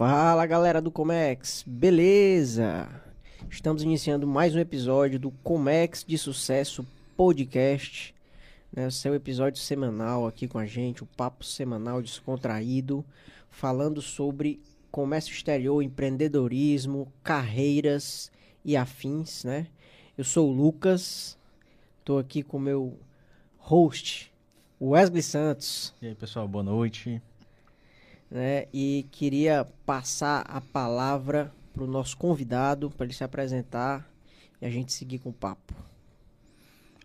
Fala galera do Comex, beleza? Estamos iniciando mais um episódio do Comex de Sucesso Podcast, né? Seu episódio semanal aqui com a gente, o papo semanal descontraído, falando sobre comércio exterior, empreendedorismo, carreiras e afins, né? Eu sou o Lucas, tô aqui com o meu host, Wesley Santos. E aí, pessoal, boa noite. Né? E queria passar a palavra para o nosso convidado, para ele se apresentar e a gente seguir com o papo.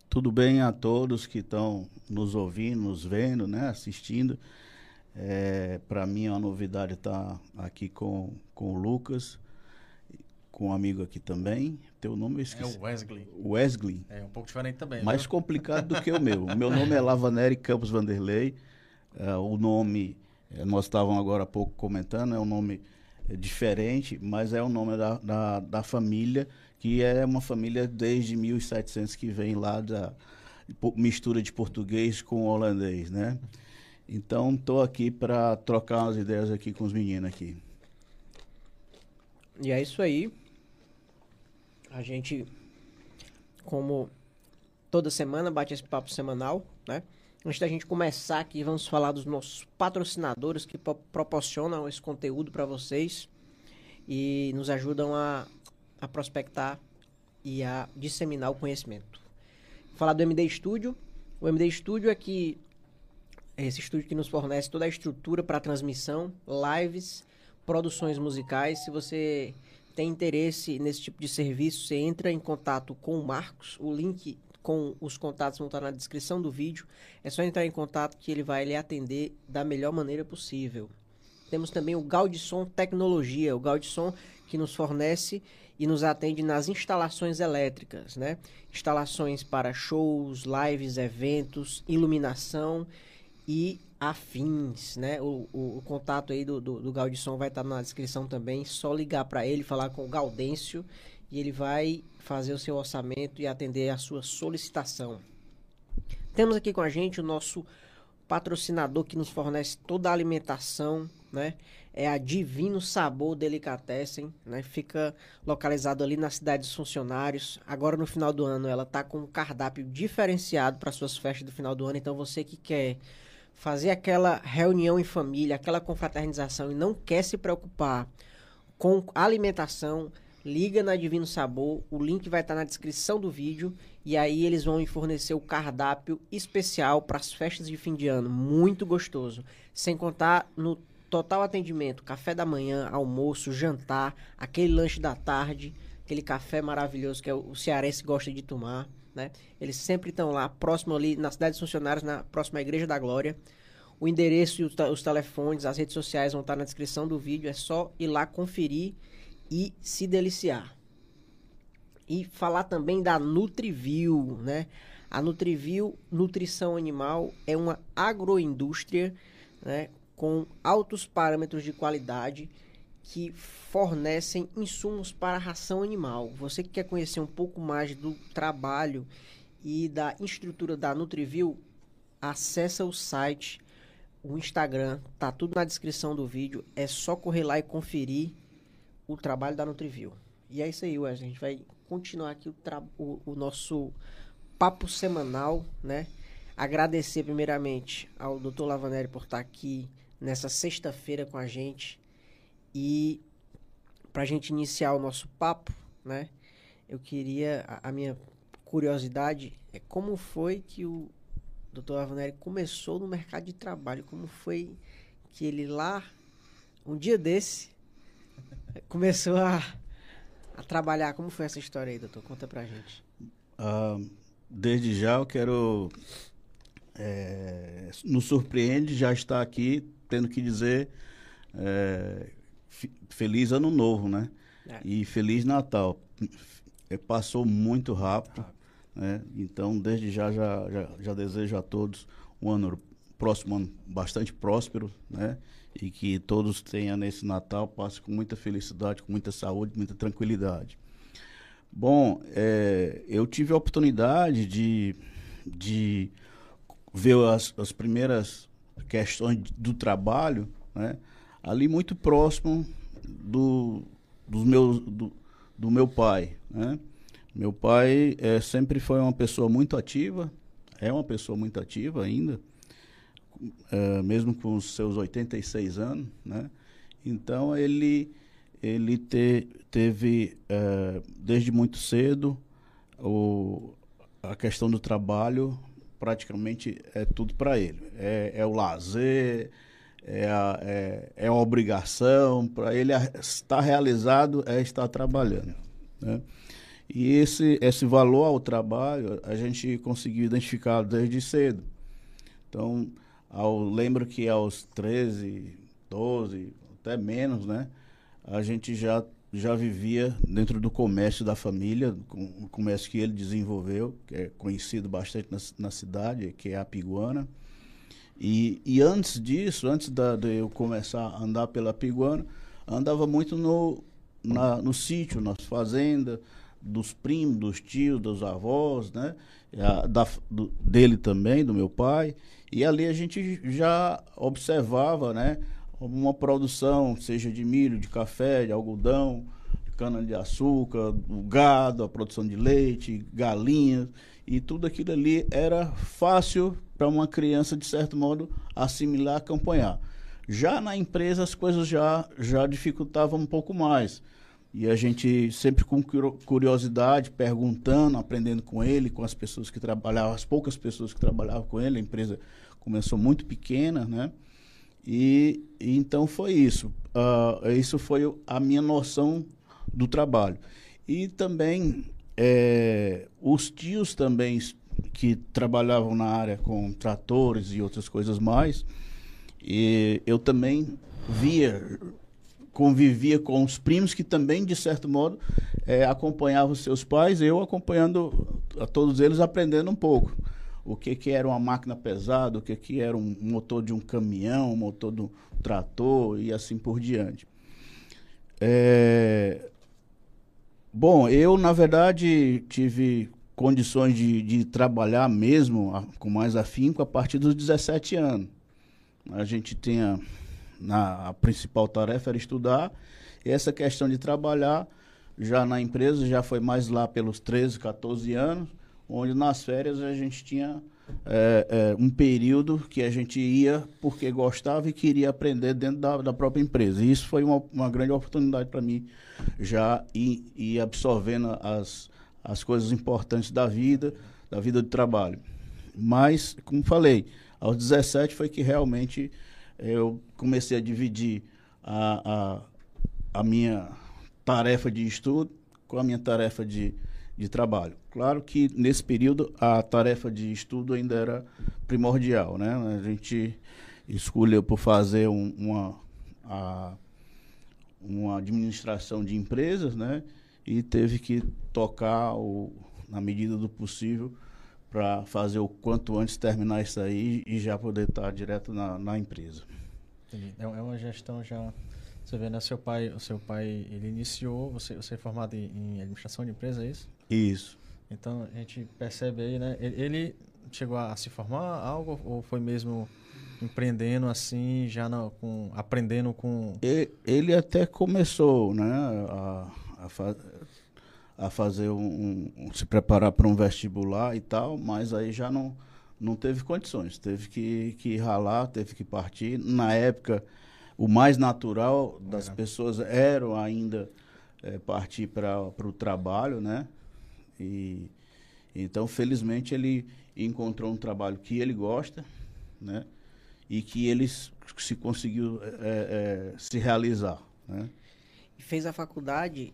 Tudo bem a todos que estão nos ouvindo, nos vendo, né, assistindo. É, para mim é uma novidade estar aqui com, com o Lucas, com um amigo aqui também. Teu nome eu esqueci. É o Wesley. Wesley. É um pouco diferente também. Mais viu? complicado do que o meu. O meu nome é Lavaneri Campos Vanderlei. É, o nome, nós estávamos agora há pouco comentando, é um nome é, diferente, mas é o nome da, da, da família, que é uma família desde 1700 que vem lá da mistura de português com holandês, né? Então, estou aqui para trocar umas ideias aqui com os meninos aqui. E é isso aí. A gente, como toda semana, bate esse papo semanal, né? Antes da gente começar aqui, vamos falar dos nossos patrocinadores que pro- proporcionam esse conteúdo para vocês e nos ajudam a, a prospectar e a disseminar o conhecimento. Falar do MD Studio. O MD Studio é que é esse estúdio que nos fornece toda a estrutura para transmissão, lives, produções musicais. Se você tem interesse nesse tipo de serviço, você entra em contato com o Marcos. O link com os contatos vão estar na descrição do vídeo. É só entrar em contato que ele vai lhe atender da melhor maneira possível. Temos também o Gaudisson Tecnologia, o Gaudisson que nos fornece e nos atende nas instalações elétricas, né? Instalações para shows, lives, eventos, iluminação e afins, né? O, o, o contato aí do, do, do Gaudisson vai estar na descrição também. Só ligar para ele, falar com o Gaudêncio e ele vai fazer o seu orçamento e atender a sua solicitação. Temos aqui com a gente o nosso patrocinador que nos fornece toda a alimentação, né? É a Divino Sabor Delicatessen, né? Fica localizado ali na cidade dos funcionários. Agora no final do ano ela tá com um cardápio diferenciado para suas festas do final do ano, então você que quer fazer aquela reunião em família, aquela confraternização e não quer se preocupar com alimentação, liga na Divino Sabor, o link vai estar na descrição do vídeo e aí eles vão lhe fornecer o cardápio especial para as festas de fim de ano, muito gostoso. Sem contar no total atendimento, café da manhã, almoço, jantar, aquele lanche da tarde, aquele café maravilhoso que é o cearense gosta de tomar, né? Eles sempre estão lá, próximo ali na cidade dos funcionários, na próxima Igreja da Glória. O endereço e os, te- os telefones, as redes sociais vão estar na descrição do vídeo. É só ir lá conferir e se deliciar. E falar também da Nutriview, né? A Nutriview Nutrição Animal é uma agroindústria, né? Com altos parâmetros de qualidade que fornecem insumos para a ração animal. Você que quer conhecer um pouco mais do trabalho e da estrutura da Nutriview, acessa o site, o Instagram, tá tudo na descrição do vídeo. É só correr lá e conferir o trabalho da Nutriview. E é isso aí, Wesley. A gente vai continuar aqui o, o- o nosso papo semanal, né? Agradecer primeiramente ao Dr. Lavanelli por estar aqui nessa sexta-feira com a gente. E para a gente iniciar o nosso papo, né? Eu queria. A, a minha curiosidade é como foi que o Dr. Lavanelli começou no mercado de trabalho. Como foi que ele lá, um dia desse, começou a, a trabalhar. Como foi essa história aí, doutor? Conta pra gente. Ah, desde já eu quero. É, nos surpreende já estar aqui, tendo que dizer é, feliz ano novo, né? É. E feliz Natal. É, passou muito rápido, né? Então, desde já, já, já, já desejo a todos um ano próximo ano bastante próspero, né? E que todos tenham nesse Natal, passe com muita felicidade, com muita saúde, muita tranquilidade. Bom, é, eu tive a oportunidade de, de ver as, as primeiras questões do trabalho, né? ali muito próximo do, dos meus, do, do meu pai, né? Meu pai é, sempre foi uma pessoa muito ativa, é uma pessoa muito ativa ainda, é, mesmo com os seus 86 anos, né? Então ele ele te, teve é, desde muito cedo o, a questão do trabalho praticamente é tudo para ele. É, é, o lazer, é a, é, é a obrigação, para ele estar realizado é estar trabalhando. Né? E esse, esse valor ao trabalho a gente conseguiu identificar desde cedo. Então, ao, lembro que aos 13, 12, até menos, né? A gente já, já vivia dentro do comércio da família, o comércio que ele desenvolveu, que é conhecido bastante na, na cidade, que é a Piguana. E, e antes disso, antes da, de eu começar a andar pela Piguana, andava muito no, na, no sítio, nas fazendas, dos primos, dos tios, dos avós, né? Da, do, dele também, do meu pai. E ali a gente já observava, né? Uma produção, seja de milho, de café, de algodão, de cana-de-açúcar, o gado, a produção de leite, galinhas. E tudo aquilo ali era fácil para uma criança, de certo modo, assimilar, acompanhar. Já na empresa as coisas já, já dificultavam um pouco mais. E a gente sempre com curiosidade, perguntando, aprendendo com ele, com as pessoas que trabalhavam, as poucas pessoas que trabalhavam com ele, a empresa começou muito pequena, né? E, e então foi isso. Uh, isso foi a minha noção do trabalho. E também é, os tios também que trabalhavam na área com tratores e outras coisas mais, e eu também via convivia com os primos que também, de certo modo, é, acompanhavam seus pais, eu acompanhando a todos eles, aprendendo um pouco. O que, que era uma máquina pesada, o que, que era um motor de um caminhão, um motor de um trator e assim por diante. É... Bom, eu, na verdade, tive condições de, de trabalhar mesmo a, com mais afinco a partir dos 17 anos. A gente tinha na, a principal tarefa era estudar. E essa questão de trabalhar já na empresa já foi mais lá pelos 13, 14 anos, onde nas férias a gente tinha é, é, um período que a gente ia porque gostava e queria aprender dentro da, da própria empresa. E isso foi uma, uma grande oportunidade para mim já ir, ir absorvendo as, as coisas importantes da vida, da vida de trabalho. Mas, como falei, aos 17 foi que realmente eu comecei a dividir a, a, a minha tarefa de estudo com a minha tarefa de, de trabalho. Claro que nesse período a tarefa de estudo ainda era primordial, né? A gente escolheu por fazer um, uma, a, uma administração de empresas, né? E teve que tocar o, na medida do possível para fazer o quanto antes terminar isso aí e já poder estar direto na, na empresa. Entendi. É, é uma gestão já. Você vê, né? Seu pai, o seu pai, ele iniciou, você, você é formado em, em administração de empresa, é isso? Isso. Então a gente percebe aí, né? Ele, chegou a, se formar algo ou foi mesmo empreendendo assim, já no, com aprendendo com. Ele, ele até começou, né? A, a, a fazer um, um, se preparar para um vestibular e tal, mas aí já não não teve condições, teve que, que ralar, teve que partir. Na época, o mais natural das pessoas era ainda é, partir para o trabalho, né? E então, felizmente, ele encontrou um trabalho que ele gosta, né? E que ele se conseguiu é, é, se realizar, né? E fez a faculdade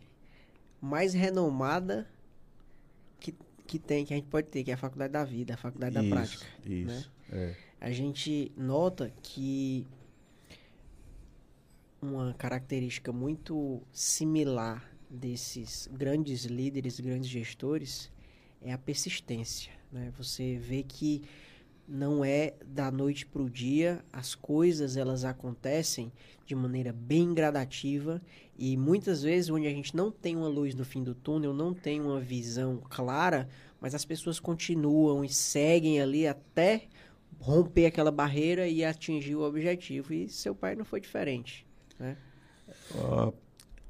mais renomada que, que tem, que a gente pode ter, que é a faculdade da vida, a faculdade isso, da prática. Isso, né? é. A gente nota que uma característica muito similar desses grandes líderes, grandes gestores, é a persistência. Né? Você vê que não é da noite para o dia, as coisas elas acontecem de maneira bem gradativa e muitas vezes onde a gente não tem uma luz no fim do túnel, não tem uma visão clara, mas as pessoas continuam e seguem ali até romper aquela barreira e atingir o objetivo. E seu pai não foi diferente, né? Uh,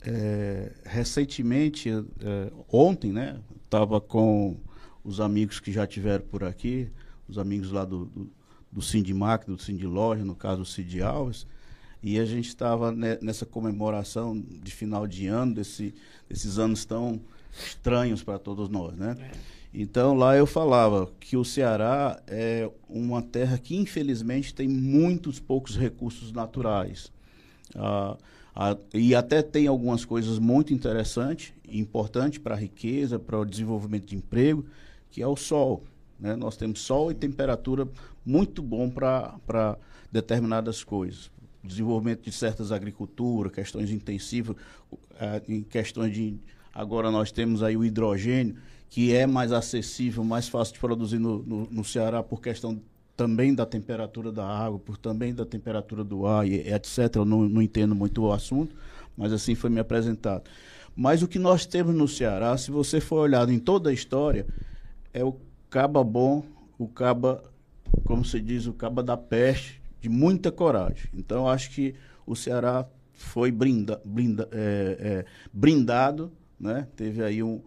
é, recentemente, é, ontem, né? Estava com os amigos que já tiveram por aqui, os amigos lá do, do, do Sindimac, do Sindiloja, no caso o Cid Alves, e a gente estava nessa comemoração de final de ano, desse, desses anos tão estranhos para todos nós, né? É. Então lá eu falava que o Ceará é uma terra que infelizmente tem muitos poucos recursos naturais. Ah, ah, e até tem algumas coisas muito interessantes e importantes para a riqueza, para o desenvolvimento de emprego, que é o sol. Né? Nós temos sol e temperatura muito bom para determinadas coisas. Desenvolvimento de certas agriculturas, questões intensivas, uh, em questões de. Agora nós temos aí o hidrogênio, que é mais acessível, mais fácil de produzir no, no, no Ceará por questão também da temperatura da água, por também da temperatura do ar, e, etc. Eu não, não entendo muito o assunto, mas assim foi me apresentado. Mas o que nós temos no Ceará, se você for olhado em toda a história, é o caba bom, o caba, como se diz, o caba da peste, de muita coragem. Então, acho que o Ceará foi brinda, brinda, é, é, brindado, né? teve aí um,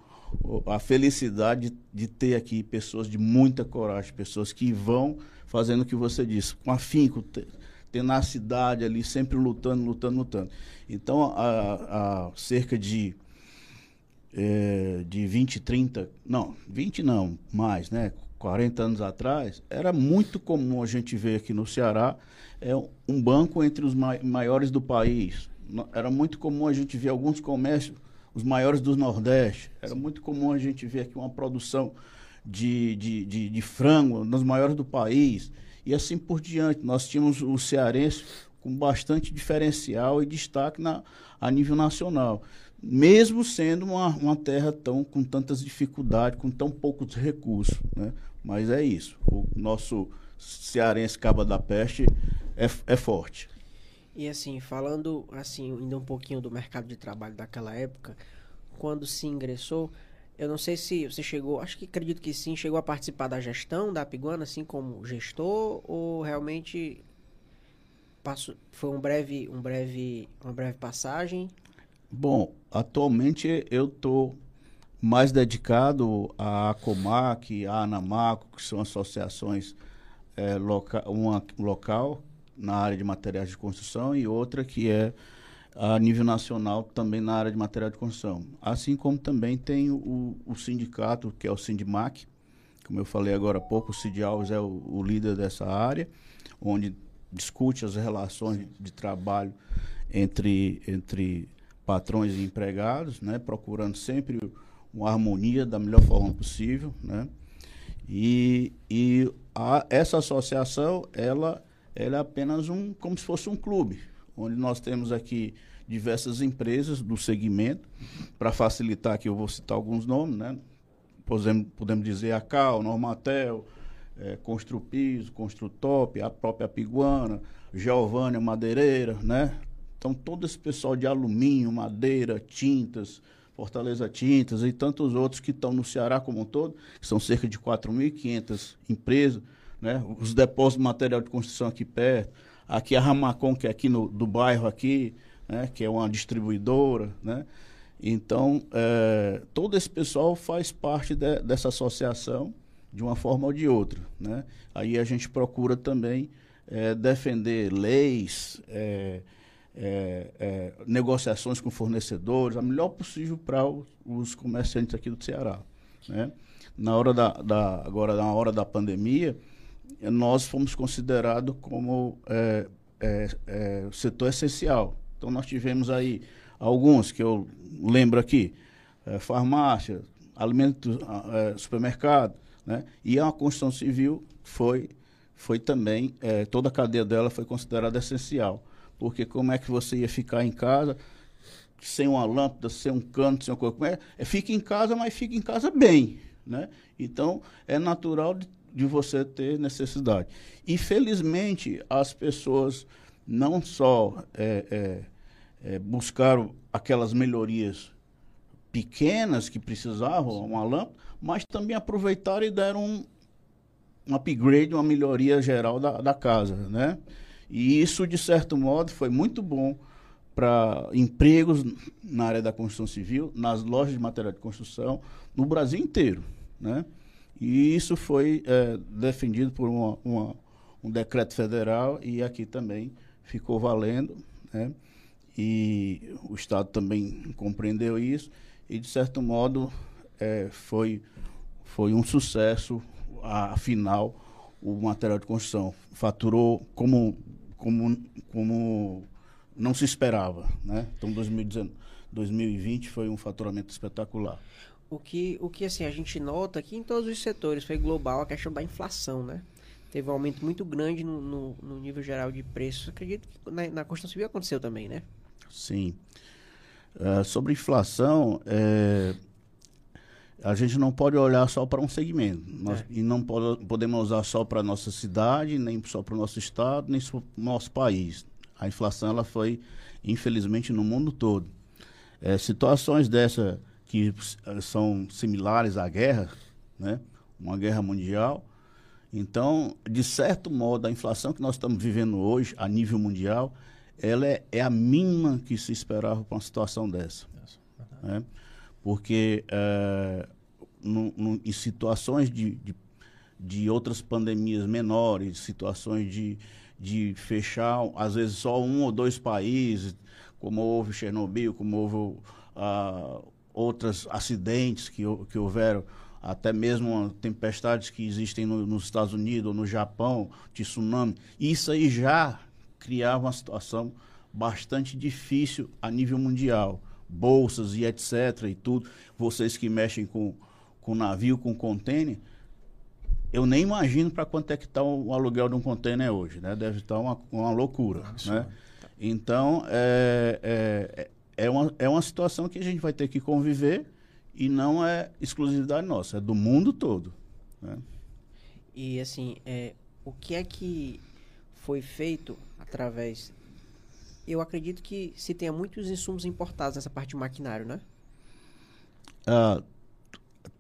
a felicidade de, de ter aqui pessoas de muita coragem, pessoas que vão fazendo o que você disse, com afinco, tenacidade ali, sempre lutando, lutando, lutando. Então, há, cerca de, é, de 20, 30, não, 20 não, mais, né? 40 anos atrás, era muito comum a gente ver aqui no Ceará é, um banco entre os maiores do país. Era muito comum a gente ver alguns comércios, os maiores do Nordeste. Era muito comum a gente ver aqui uma produção de, de, de, de frango, nos maiores do país, e assim por diante. Nós tínhamos o cearense com bastante diferencial e destaque na, a nível nacional, mesmo sendo uma, uma terra tão com tantas dificuldades, com tão poucos recursos. Né? Mas é isso. O nosso cearense Caba da Peste é, é forte. E assim, falando assim, ainda um pouquinho do mercado de trabalho daquela época, quando se ingressou, eu não sei se você chegou, acho que acredito que sim, chegou a participar da gestão da Piguana, assim como gestor, ou realmente passou, foi um breve, um breve, uma breve passagem? Bom, atualmente eu estou mais dedicado à Comac, à Anamaco, que são associações é, loca uma local na área de materiais de construção e outra que é a nível nacional também na área de material de construção. Assim como também tem o, o sindicato, que é o Sindimac, como eu falei agora há pouco, o Cid Alves é o, o líder dessa área, onde discute as relações de trabalho entre, entre patrões e empregados, né, procurando sempre uma harmonia da melhor forma possível, né? E, e a, essa associação, ela, ela é apenas um, como se fosse um clube, onde nós temos aqui diversas empresas do segmento, para facilitar aqui eu vou citar alguns nomes, né? Podemos, podemos dizer a Cal, Normatel, é, Construpiso, Construtop, a própria Piguana, Giovânia Madeireira, né? Então todo esse pessoal de alumínio, madeira, tintas, Fortaleza Tintas e tantos outros que estão no Ceará como um todo, que são cerca de 4.500 empresas, né? os depósitos de material de construção aqui perto, aqui a Ramacon, que é aqui no, do bairro aqui, né? que é uma distribuidora, né? Então, é, todo esse pessoal faz parte de, dessa associação de uma forma ou de outra, né? Aí a gente procura também é, defender leis, é, negociações com fornecedores, a melhor possível para os, os, comerciantes aqui do Ceará. Né? Na hora da, da, agora, na hora da pandemia, nós fomos considerados como é, é, é, setor essencial. Então, nós tivemos aí alguns que eu lembro aqui, é, farmácia, alimentos, supermercado, né? e a construção civil foi, foi também, toda a cadeia dela foi considerada essencial porque como é que você ia ficar em casa sem uma lâmpada, sem um canto, sem uma coisa? É, é, fica em casa, mas fica em casa bem, né? Então, é natural de, de você ter necessidade. E, felizmente, as pessoas não só é, é, é, buscaram aquelas melhorias pequenas que precisavam, uma lâmpada, mas também aproveitaram e deram um, um upgrade, uma melhoria geral da, da casa, né? E isso, de certo modo, foi muito bom para empregos na área da construção civil, nas lojas de material de construção, no Brasil inteiro. Né? E isso foi é, defendido por uma, uma, um decreto federal e aqui também ficou valendo. Né? E o Estado também compreendeu isso e, de certo modo, é, foi, foi um sucesso, afinal, o material de construção. Faturou como, como, como não se esperava. Né? Então, 2019, 2020 foi um faturamento espetacular. O que, o que assim, a gente nota aqui em todos os setores foi global a questão da inflação, né? Teve um aumento muito grande no, no, no nível geral de preços. Acredito que na, na construção civil aconteceu também, né? Sim. Uh, sobre inflação, é, a gente não pode olhar só para um segmento. Nós, é. E não pode, podemos usar só para a nossa cidade, nem só para o nosso estado, nem para o nosso país. A inflação ela foi, infelizmente, no mundo todo. É, situações dessa que são similares à guerra, né? uma guerra mundial. Então, de certo modo, a inflação que nós estamos vivendo hoje, a nível mundial, ela é, é a mínima que se esperava para uma situação dessa. Né? Porque é, no, no, em situações de, de, de, outras pandemias menores, situações de, de fechar, às vezes, só um ou dois países, como houve Chernobyl, como houve uh, outros acidentes que, que houveram, até mesmo tempestades que existem no, nos Estados Unidos ou no Japão, de tsunami. Isso aí já criava uma situação bastante difícil a nível mundial. Bolsas e etc. e tudo. Vocês que mexem com, com navio, com contêiner, eu nem imagino para quanto é que está o, o, aluguel de um contêiner hoje, né? Deve estar uma, uma loucura, né? Então, é, é, é uma, é uma situação que a gente vai ter que conviver e não é exclusividade nossa, é do mundo todo. Né? E assim, é, o que é que foi feito através. Eu acredito que se tenha muitos insumos importados nessa parte de maquinário, né? Ah,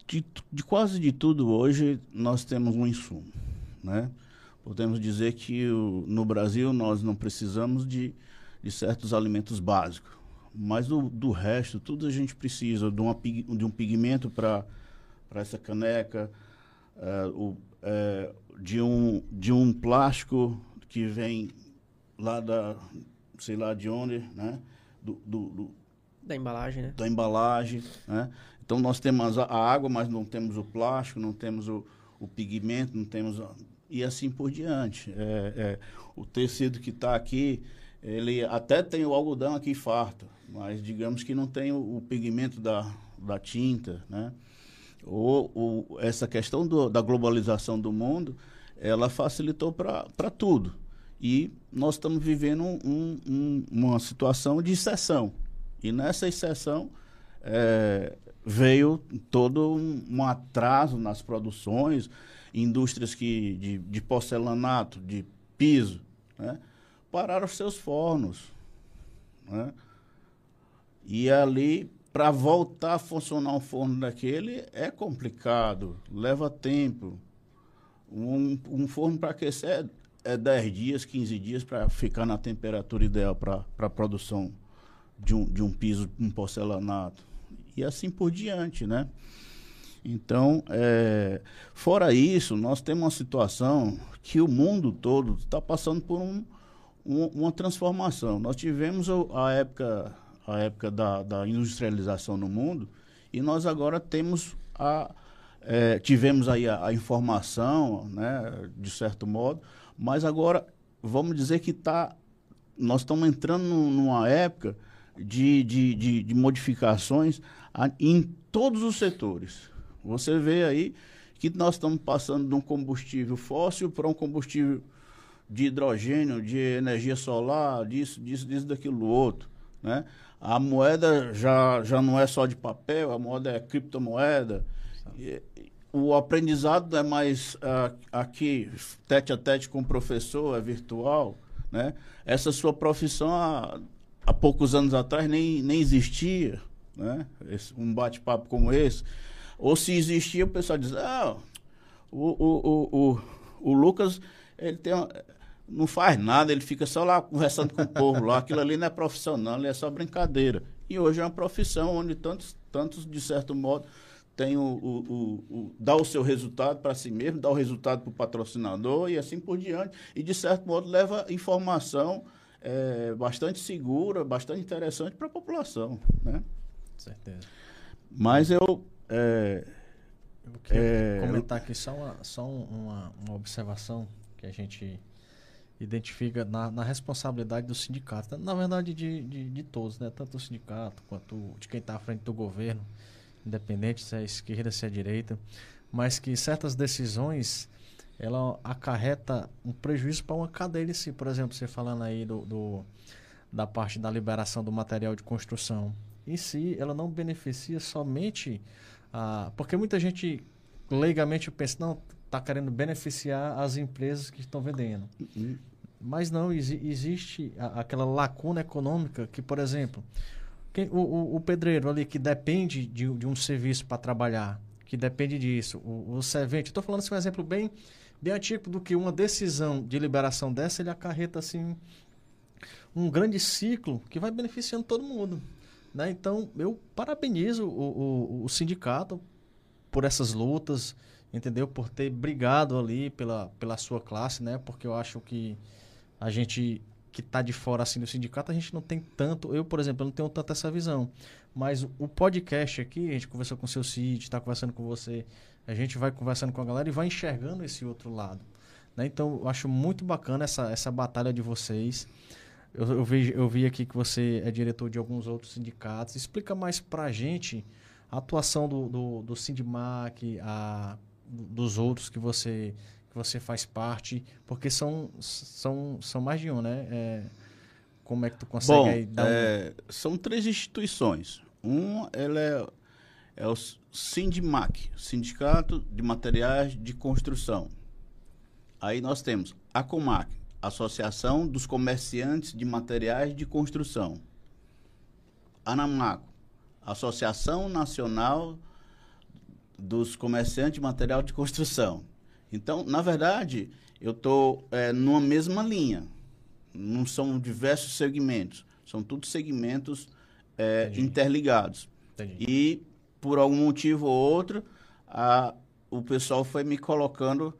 de, de, quase de tudo hoje nós temos um insumo, né? Podemos dizer que o, no Brasil nós não precisamos de, de certos alimentos básicos mas do, do resto, tudo a gente precisa de, uma, de um pigmento para essa caneca, uh, o, uh, de, um, de um plástico que vem lá da, sei lá de onde, né? Do, do, do da embalagem, né? Da embalagem, né? Então nós temos a água, mas não temos o plástico, não temos o, o pigmento, não temos... A, e assim por diante. É, é, o tecido que está aqui, ele até tem o algodão aqui farto, mas digamos que não tem o, o pigmento da, da tinta, né? Ou, ou essa questão do, da globalização do mundo, ela facilitou para tudo. E nós estamos vivendo um, um, uma situação de exceção. E nessa exceção é, veio todo um, um, atraso nas produções, indústrias que, de, de porcelanato, de piso, né? pararam seus fornos. Né? E ali, para voltar a funcionar um forno daquele, é complicado, leva tempo. Um, um forno para aquecer é, é 10 dias, 15 dias para ficar na temperatura ideal para a produção de um, de um piso, um porcelanato. E assim por diante, né? Então, é, fora isso, nós temos uma situação que o mundo todo está passando por um, um, uma transformação. Nós tivemos a época a época da, da industrialização no mundo, e nós agora temos a, é, tivemos aí a, a, informação, né, de certo modo, mas agora vamos dizer que tá, nós estamos entrando numa época de, de, de, de modificações a, em todos os setores. Você vê aí que nós estamos passando de um combustível fóssil para um combustível de hidrogênio, de energia solar, disso, disso, disso, daquilo outro. Né? A moeda já, já não é só de papel, a moeda é criptomoeda. E, o aprendizado é mais uh, aqui, tete a tete com o professor, é virtual. Né? Essa sua profissão, há, há poucos anos atrás, nem, nem existia. Né? Esse, um bate-papo como esse. Ou se existia, o pessoal diz, ah, o, o, o, o, o Lucas, ele tem uma, não faz nada, ele fica só lá conversando com o povo lá. Aquilo ali não é profissão, não, ali é só brincadeira. E hoje é uma profissão onde tantos, tantos de certo modo, tem o, o, o, o dá o seu resultado para si mesmo, dá o resultado para o patrocinador e assim por diante. E, de certo modo, leva informação é, bastante segura, bastante interessante para a população. Né? Certeza. Mas eu. É, eu quero é, comentar aqui só, uma, só uma, uma observação que a gente identifica na, na, responsabilidade do sindicato, na verdade de, de, de, todos, né? tanto do sindicato quanto de quem está à frente do governo, independente se é esquerda, se é direita, mas que certas decisões ela acarreta um prejuízo para uma cadeia em si. Por exemplo, você falando aí do, do, da parte da liberação do material de construção. Em si, ela não beneficia somente a. Porque muita gente leigamente pensa, não, está querendo beneficiar as empresas que estão vendendo. Uhum. Mas não, existe a, aquela lacuna econômica que, por exemplo, quem, o, o, o, pedreiro ali que depende de, de um serviço para trabalhar, que depende disso, o, o servente, estou falando assim um exemplo bem, bem antigo do que uma decisão de liberação dessa, ele acarreta assim um grande ciclo que vai beneficiando todo mundo. Né? Então, eu parabenizo o, o, o sindicato por essas lutas, entendeu? Por ter brigado ali pela, pela sua classe, né? Porque eu acho que a gente que está de fora assim do sindicato, a gente não tem tanto, eu, por exemplo, não tenho tanta essa visão. Mas o podcast aqui, a gente conversou com o seu Cid, está conversando com você, a gente vai conversando com a galera e vai enxergando esse outro lado. Né? Então, eu acho muito bacana essa, essa batalha de vocês. Eu, eu, vi, eu vi aqui que você é diretor de alguns outros sindicatos. Explica mais para a gente a atuação do, do, do a dos outros que você que você faz parte, porque são são, são mais de um, né? É, como é que tu consegue Bom, aí dar é, um... São três instituições. Um, ela é, é o Sindmac, Sindicato de Materiais de Construção. Aí nós temos a Comac, Associação dos Comerciantes de Materiais de Construção. Anamaco, Associação Nacional dos comerciantes de material de construção. Então, na verdade, eu estou é, numa mesma linha. Não são diversos segmentos, são todos segmentos é, interligados. Entendi. E, por algum motivo ou outro, a, o pessoal foi me colocando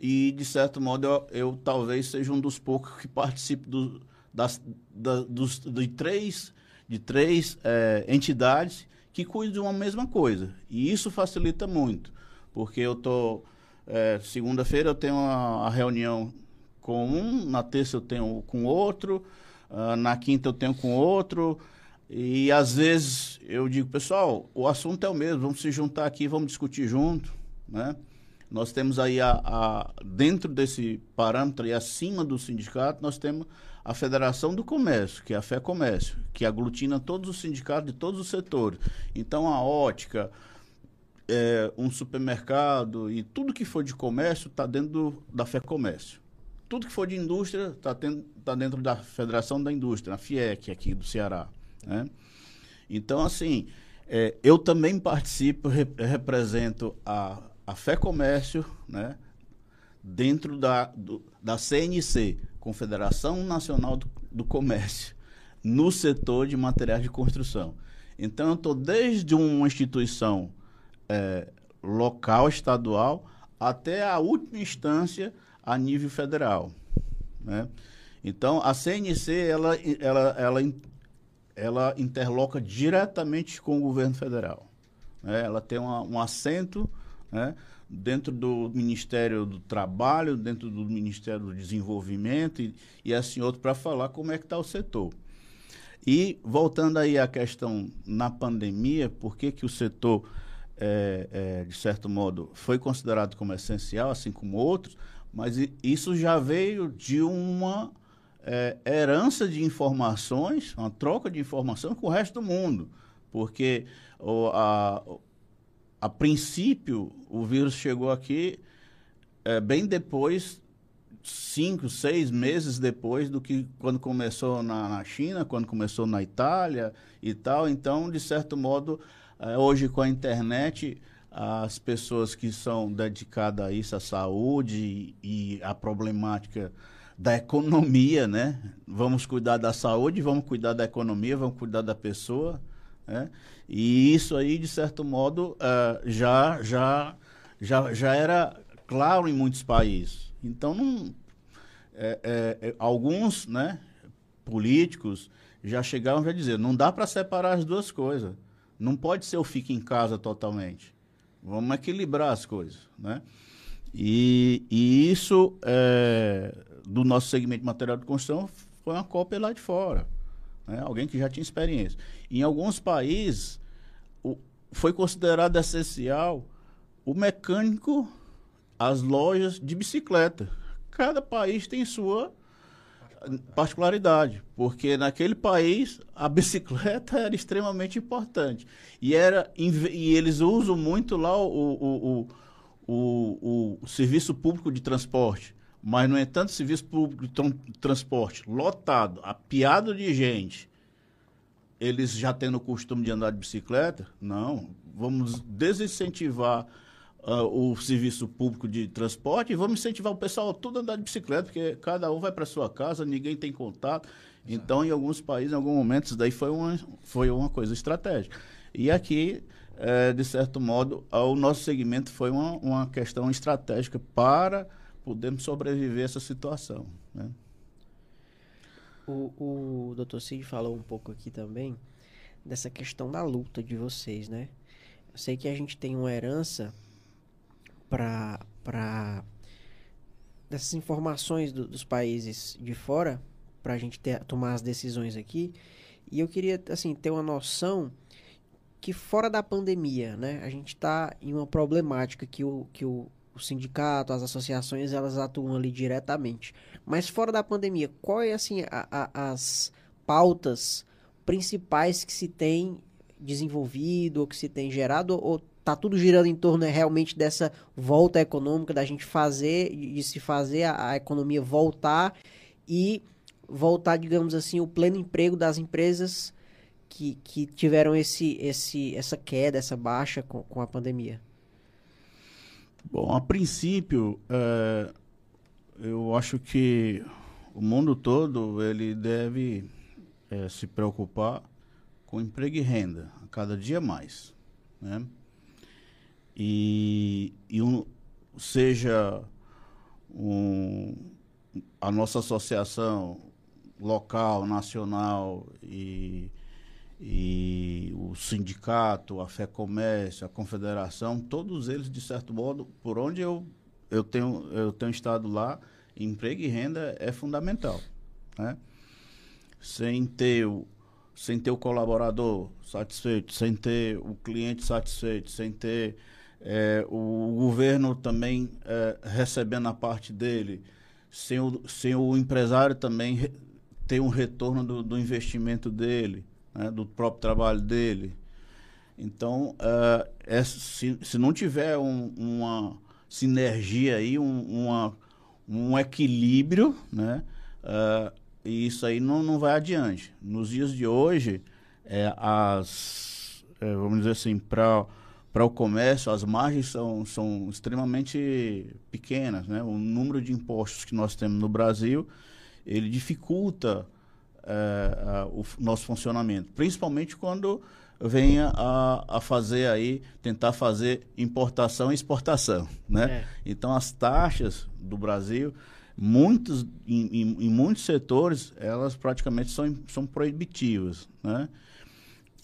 e, de certo modo, eu, eu talvez seja um dos poucos que participe do, das, da, dos, de três, de três é, entidades que cuidam de uma mesma coisa. E isso facilita muito, porque eu tô é, segunda-feira eu tenho a, reunião com um, na terça eu tenho com outro, uh, na quinta eu tenho com outro. E às vezes eu digo, pessoal, o assunto é o mesmo, vamos se juntar aqui, vamos discutir junto, né? Nós temos aí, a, a, dentro desse parâmetro e acima do sindicato, nós temos a Federação do Comércio, que é a Fé Comércio, que aglutina todos os sindicatos de todos os setores. Então, a ótica, é, um supermercado e tudo que for de comércio está dentro do, da Fé Comércio. Tudo que for de indústria está tá dentro da Federação da Indústria, a FIEC aqui do Ceará. Né? Então, assim, é, eu também participo, represento a a Fé Comércio, né, dentro da, do, da CNC, Confederação Nacional do, do, Comércio, no setor de materiais de construção. Então, eu estou desde uma instituição é, local, estadual, até a última instância a nível federal. Né? Então, a CNC, ela, ela, ela, ela interloca diretamente com o governo federal. Né? Ela tem uma, um assento né? Dentro do Ministério do Trabalho, dentro do Ministério do Desenvolvimento e, e assim outro para falar como é que está o setor. E voltando aí à questão na pandemia, por que, que o setor, é, é, de certo modo, foi considerado como essencial, assim como outros, mas isso já veio de uma é, herança de informações, uma troca de informação com o resto do mundo. Porque o, a, a princípio, o vírus chegou aqui é, bem depois, cinco, seis meses depois do que quando começou na, na, China, quando começou na Itália e tal. Então, de certo modo, é, hoje com a internet, as pessoas que são dedicadas a isso, à saúde e, à problemática da economia, né? Vamos cuidar da saúde, vamos cuidar da economia, vamos cuidar da pessoa, né? E isso aí, de certo modo, uh, já, já, já, já era claro em muitos países. Então, não, é, é, é, alguns né, políticos já chegaram a dizer, não dá para separar as duas coisas. Não pode ser o fique em casa totalmente. Vamos equilibrar as coisas, né? E, e isso é, do nosso segmento de material de construção foi uma cópia lá de fora. Né? Alguém que já tinha experiência. Em alguns países, o, foi considerado essencial o mecânico, as lojas de bicicleta. Cada país tem sua particularidade, porque naquele país a bicicleta era extremamente importante e era e eles usam muito lá o, o, o, o, o serviço público de transporte, mas no entanto serviço público de transporte lotado, apiado de gente, eles já tendo o costume de andar de bicicleta, não, vamos desincentivar uh, o serviço público de transporte e vamos incentivar o pessoal a tudo a andar de bicicleta, porque cada um vai para sua casa, ninguém tem contato. Então, em alguns países, em alguns momentos, isso daí foi uma, foi uma coisa estratégica. E aqui, é, de certo modo, o nosso segmento foi uma, uma questão estratégica para podermos sobreviver a essa situação. Né? O, o Dr. Cid falou um pouco aqui também dessa questão da luta de vocês, né? Eu sei que a gente tem uma herança para para dessas informações do, dos países de fora para a gente ter, tomar as decisões aqui e eu queria assim ter uma noção que fora da pandemia né a gente está em uma problemática que o que o, o sindicato as associações elas atuam ali diretamente mas fora da pandemia qual é assim as pautas principais que se tem desenvolvido ou que se tem gerado ou tá tudo girando em torno né, realmente dessa volta econômica, da gente fazer, de se fazer a, a, economia voltar e voltar, digamos assim, o pleno emprego das empresas que, que tiveram esse, esse, essa queda, essa baixa com, com a pandemia? Bom, a princípio, é, eu acho que o mundo todo ele deve é, se preocupar com emprego e renda, cada dia mais. Né? e, e um, seja um, a nossa associação local, nacional e, e o sindicato, a Fé Comércio, a confederação, todos eles, de certo modo, por onde eu, eu, tenho, eu tenho estado lá, emprego e renda é fundamental. Né? Sem ter o, sem ter o colaborador satisfeito, sem ter o cliente satisfeito, sem ter é, o governo também é, recebendo a parte dele, sem o, sem o empresário também ter um retorno do, do investimento dele, né, do próprio trabalho dele. Então, é, é se, se não tiver um, uma sinergia aí, um, uma, um equilíbrio, né, é, isso aí não, não vai adiante. Nos dias de hoje, é, as, é, vamos dizer assim, para para o comércio, as margens são, são extremamente pequenas. Né? O número de impostos que nós temos no Brasil, ele dificulta é, a, o nosso funcionamento, principalmente quando venha a, a fazer aí, tentar fazer importação e exportação. Né? É. Então, as taxas do Brasil, muitos, em, em, em, muitos setores, elas praticamente são, são proibitivas. Né?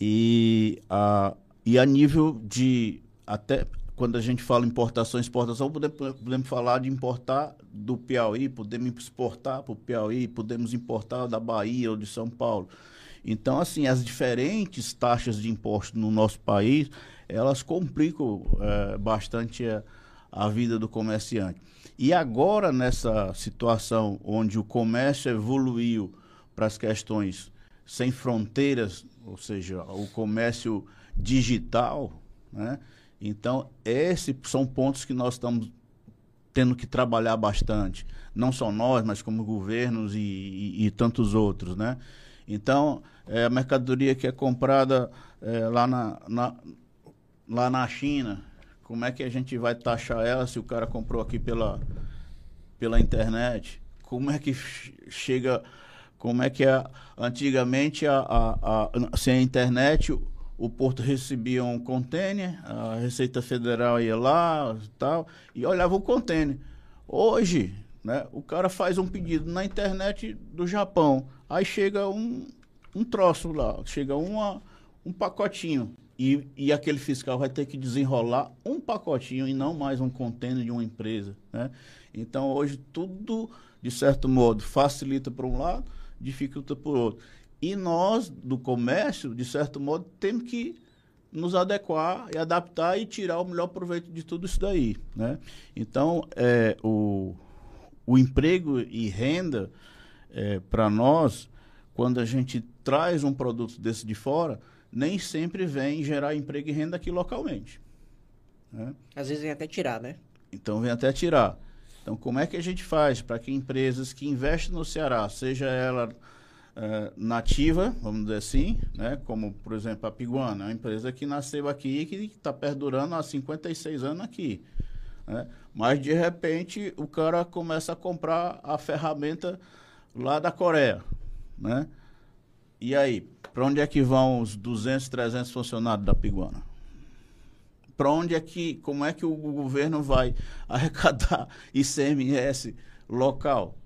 E a, e a nível de até quando a gente fala importação exportação, podemos, podemos falar de importar do Piauí, podemos exportar para o Piauí, podemos importar da Bahia ou de São Paulo. Então, assim, as diferentes taxas de imposto no nosso país, elas complicam é, bastante a, a vida do comerciante. E agora, nessa situação onde o comércio evoluiu para as questões sem fronteiras, ou seja, o comércio digital, né? Então, esses são pontos que nós estamos tendo que trabalhar bastante. Não só nós, mas como governos e, e, e tantos outros, né? Então, é, a mercadoria que é comprada é, lá, na, na, lá na China, como é que a gente vai taxar ela se o cara comprou aqui pela, pela internet? como é que chega, como é que é, antigamente a, a, a, sem a internet o porto recebia um container, a Receita Federal ia lá tal, e olhava o container. Hoje, né, o cara faz um pedido na internet do Japão, aí chega um, um troço lá, chega uma, um pacotinho. E, e aquele fiscal vai ter que desenrolar um pacotinho e não mais um container de uma empresa. Né? Então, hoje, tudo, de certo modo, facilita para um lado, dificulta para o outro. E nós, do comércio, de certo modo, temos que nos adequar e adaptar e tirar o melhor proveito de tudo isso daí. Né? Então, é, o, o emprego e renda, é, para nós, quando a gente traz um produto desse de fora, nem sempre vem gerar emprego e renda aqui localmente. Né? Às vezes vem até tirar, né? Então, vem até tirar. Então, como é que a gente faz para que empresas que investem no Ceará, seja ela nativa, vamos dizer assim, né? como, por exemplo, a Piguana, é uma empresa que nasceu aqui e que está perdurando há 56 anos aqui. Né? Mas, de repente, o cara começa a comprar a ferramenta lá da Coreia. Né? E aí, para onde é que vão os 200, 300 funcionários da Piguana? Para onde é que, como é que o governo vai arrecadar ICMS local?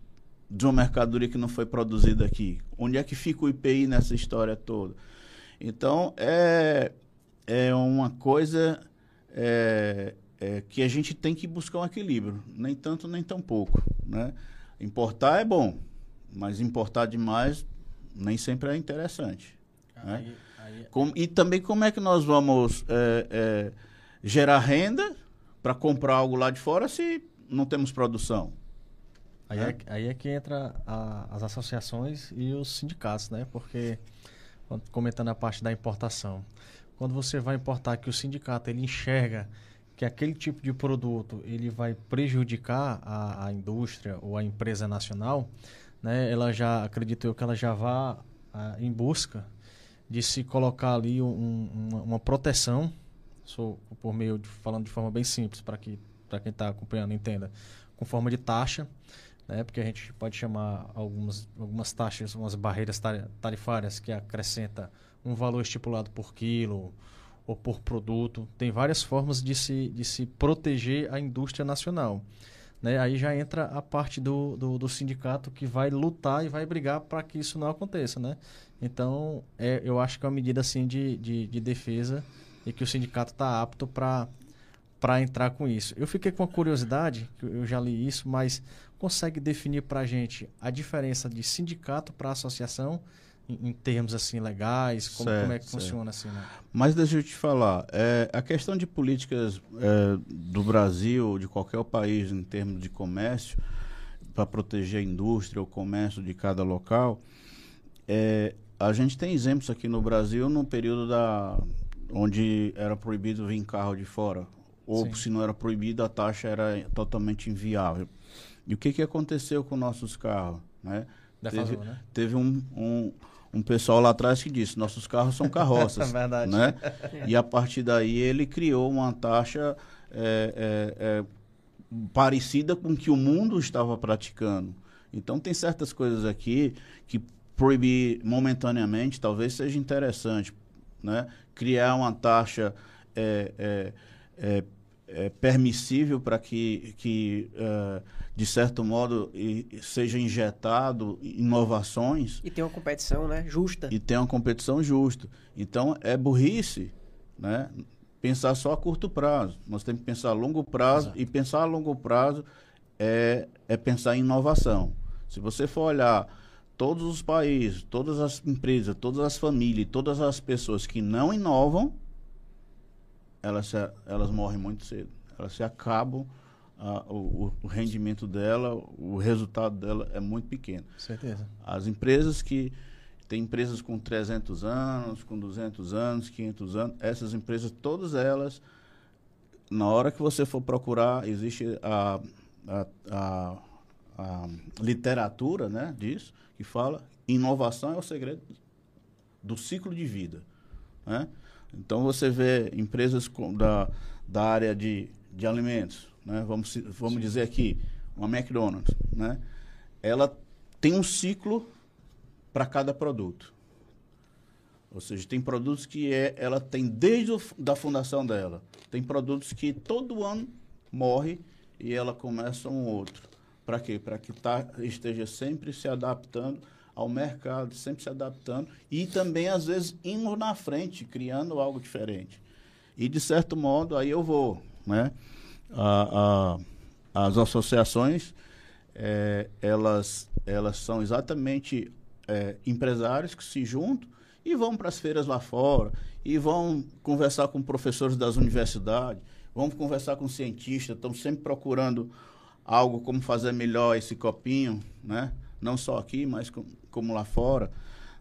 De uma mercadoria que não foi produzida aqui? Onde é que fica o IPI nessa história toda? Então, é, é uma coisa é, é, que a gente tem que buscar um equilíbrio, nem tanto nem tão pouco. Né? Importar é bom, mas importar demais nem sempre é interessante. Aí, né? aí... Como, e também como é que nós vamos é, é, gerar renda para comprar algo lá de fora se não temos produção? Aí é, aí é que entra a, as associações e os sindicatos, né? Porque, comentando a parte da importação, quando você vai importar que o sindicato ele enxerga que aquele tipo de produto ele vai prejudicar a, a indústria ou a empresa nacional, né? Ela já, acredito eu, que ela já vá a, em busca de se colocar ali um, uma, uma, proteção, sou por meio de falando de forma bem simples para que para quem está acompanhando entenda, com forma de taxa né? porque a gente pode chamar algumas, algumas taxas, umas barreiras tarifárias que acrescenta um valor estipulado por quilo ou por produto. Tem várias formas de se, de se proteger a indústria nacional. Né? Aí já entra a parte do, do, do sindicato que vai lutar e vai brigar para que isso não aconteça. Né? Então, é, eu acho que é uma medida assim, de, de, de defesa e que o sindicato está apto para para entrar com isso. Eu fiquei com a curiosidade, eu já li isso, mas consegue definir para a gente a diferença de sindicato para associação em, em, termos assim legais? Como, certo, como é que certo. funciona assim? Né? Mas deixa eu te falar, é, a questão de políticas é, do Brasil, de qualquer país em termos de comércio, para proteger a indústria, o comércio de cada local, é, a gente tem exemplos aqui no Brasil no período da onde era proibido vir carro de fora ou Sim. se não era proibido, a taxa era totalmente inviável. E o que, que aconteceu com nossos carros? Né? Teve, né? teve um, um, um, pessoal lá atrás que disse, nossos carros são carroças. Verdade. Né? E a partir daí ele criou uma taxa é, é, é, parecida com o que o mundo estava praticando. Então tem certas coisas aqui que proibir momentaneamente talvez seja interessante. Né? Criar uma taxa é, permissível para que, que uh, de certo modo, e, seja injetado inovações. E tem uma competição né, justa. E tem uma competição justa. Então, é burrice né, pensar só a curto prazo. Nós temos que pensar a longo prazo, Exato. e pensar a longo prazo é, é pensar em inovação. Se você for olhar todos os países, todas as empresas, todas as famílias, todas as pessoas que não inovam, elas, se, elas morrem muito cedo. Elas se acabam, uh, o, o, rendimento dela, o resultado dela é muito pequeno. Certeza. As empresas que tem empresas com 300 anos, com 200 anos, 500 anos, essas empresas, todas elas, na hora que você for procurar, existe a, a, a, a literatura né, disso, que fala inovação é o segredo do ciclo de vida. Né? Então você vê empresas com, da, da área de, de alimentos, né? vamos, vamos dizer aqui, uma McDonald's, né? ela tem um ciclo para cada produto. Ou seja, tem produtos que é, ela tem desde a da fundação dela. Tem produtos que todo ano morre e ela começa um outro. Para quê? Para que tá, esteja sempre se adaptando ao mercado, sempre se adaptando e também, às vezes, indo na frente, criando algo diferente. E, de certo modo, aí eu vou. Né? A, a, as associações, é, elas, elas são exatamente é, empresários que se juntam e vão para as feiras lá fora, e vão conversar com professores das universidades, vão conversar com cientistas, estão sempre procurando algo como fazer melhor esse copinho, né? não só aqui, mas com, como lá fora.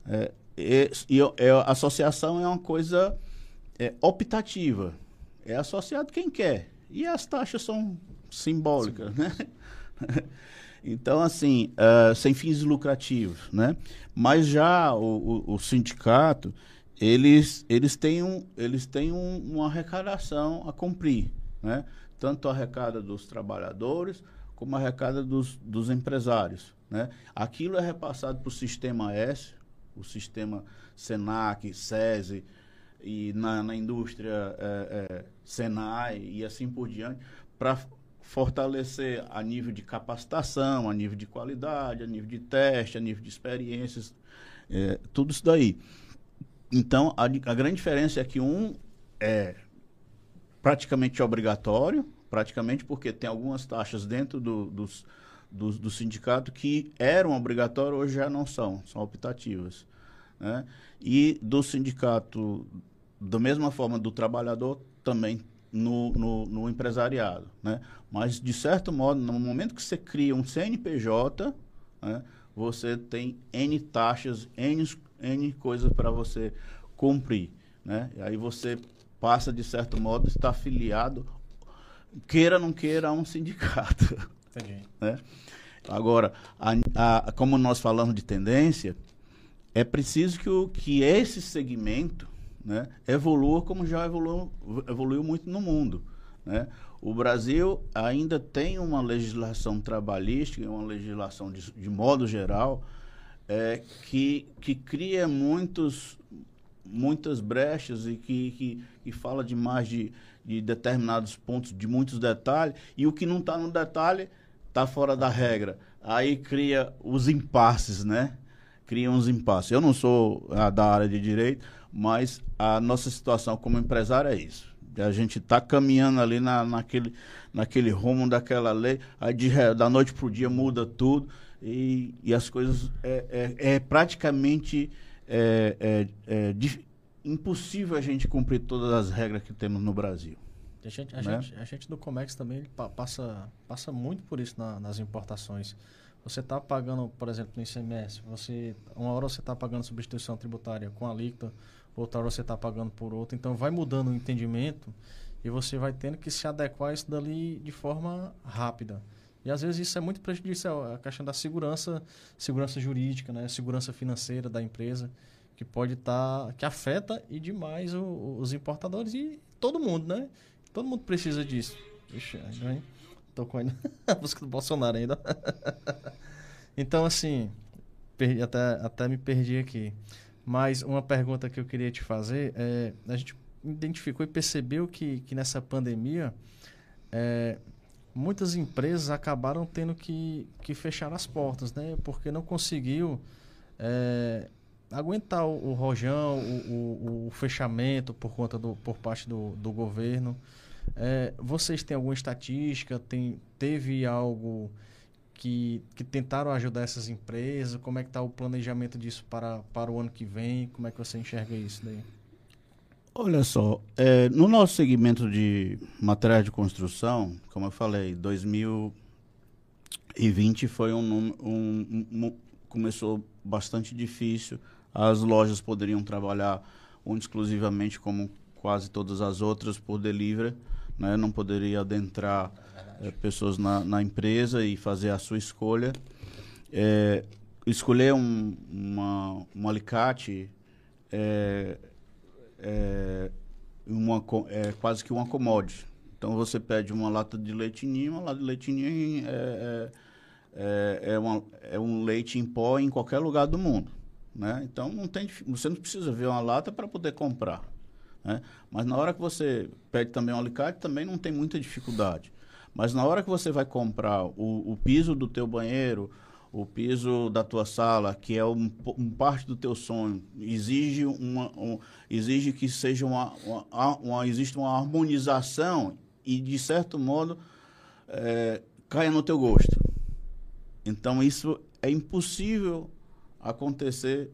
É, e, e é, a associação é uma coisa é, optativa. É associado quem quer. E as taxas são simbólicas, Sim. né? então, assim, uh, sem fins lucrativos, né? Mas já o, o, o, sindicato, eles, eles têm, um, eles têm um, uma arrecadação a cumprir, né? Tanto a arrecada dos trabalhadores, como a arrecada dos, dos empresários. Né? Aquilo é repassado para o sistema S, o sistema SENAC, SESI, e na, na indústria é, é, Senai e assim por diante, para fortalecer a nível de capacitação, a nível de qualidade, a nível de teste, a nível de experiências, é, tudo isso daí. Então, a, a grande diferença é que um é praticamente obrigatório, praticamente porque tem algumas taxas dentro do, dos, do, do sindicato que eram obrigatórias, hoje já não são, são optativas. Né? E do sindicato, da mesma forma do trabalhador, também no, no, no, empresariado. Né? Mas, de certo modo, no momento que você cria um CNPJ, né, você tem N taxas, N, N coisas para você cumprir. Né? E aí você passa, de certo modo, a estar afiliado queira ou não queira, a um sindicato. Entendi. Né? Agora, a, a, como nós falamos de tendência, é preciso que, o, que esse segmento né, evolua como já evoluiu, evoluiu muito no mundo. Né? O Brasil ainda tem uma legislação trabalhística, uma legislação de, de modo geral, é, que, que cria muitos, muitas brechas e que, que, que fala demais de, de determinados pontos, de muitos detalhes, e o que não está no detalhe está fora da regra. Aí cria os impasses, né? Cria uns impasses. Eu não sou a, da área de direito, mas a nossa situação como empresário é isso. A gente está caminhando ali na, naquele, naquele rumo daquela lei, aí de, da noite para o dia muda tudo e, e as coisas é, é, é praticamente é, é, é impossível a gente cumprir todas as regras que temos no Brasil. A gente, a né? gente, a gente do Comex também passa, passa muito por isso na, nas importações. Você está pagando, por exemplo, no ICMS, você, uma hora você está pagando substituição tributária com alíquota, outra hora você está pagando por outra. Então vai mudando o entendimento e você vai tendo que se adequar a isso dali de forma rápida. E às vezes isso é muito prejudicial, a questão da segurança, segurança jurídica, né? segurança financeira da empresa que pode estar tá, que afeta e demais o, os importadores e todo mundo, né? Todo mundo precisa disso. Ixi, hein? Tô com ainda a música do Bolsonaro ainda. então assim, perdi, até até me perdi aqui. Mas uma pergunta que eu queria te fazer é a gente identificou e percebeu que, que nessa pandemia é, muitas empresas acabaram tendo que, que fechar as portas, né? Porque não conseguiu é, aguentar o, o rojão, o, o, o, fechamento por conta do, por parte do, do governo. É, vocês têm alguma estatística? Tem, teve algo que, que tentaram ajudar essas empresas? Como é que está o planejamento disso para, para o ano que vem? Como é que você enxerga isso daí? Olha só, é, no nosso segmento de materiais de construção, como eu falei, 2020 foi um, um, um, um começou bastante difícil as lojas poderiam trabalhar exclusivamente como quase todas as outras por delivery, né? não poderia adentrar é, pessoas na, na, empresa e fazer a sua escolha. É, escolher um, uma, um alicate é, é, uma, é quase que uma commodity. Então você pede uma lata de leitinho, uma lata de leitinho é, é, é, é, uma, é um leite em pó em qualquer lugar do mundo. Né? Então não tem, você não precisa ver uma lata para poder comprar. Né? Mas na hora que você pede também um alicate, também não tem muita dificuldade. Mas na hora que você vai comprar o, o piso do teu banheiro, o piso da tua sala, que é um, um parte do teu sonho, exige uma, um, exige que seja uma, uma, uma, existe uma harmonização e de certo modo é, caia no teu gosto. Então isso é impossível acontecer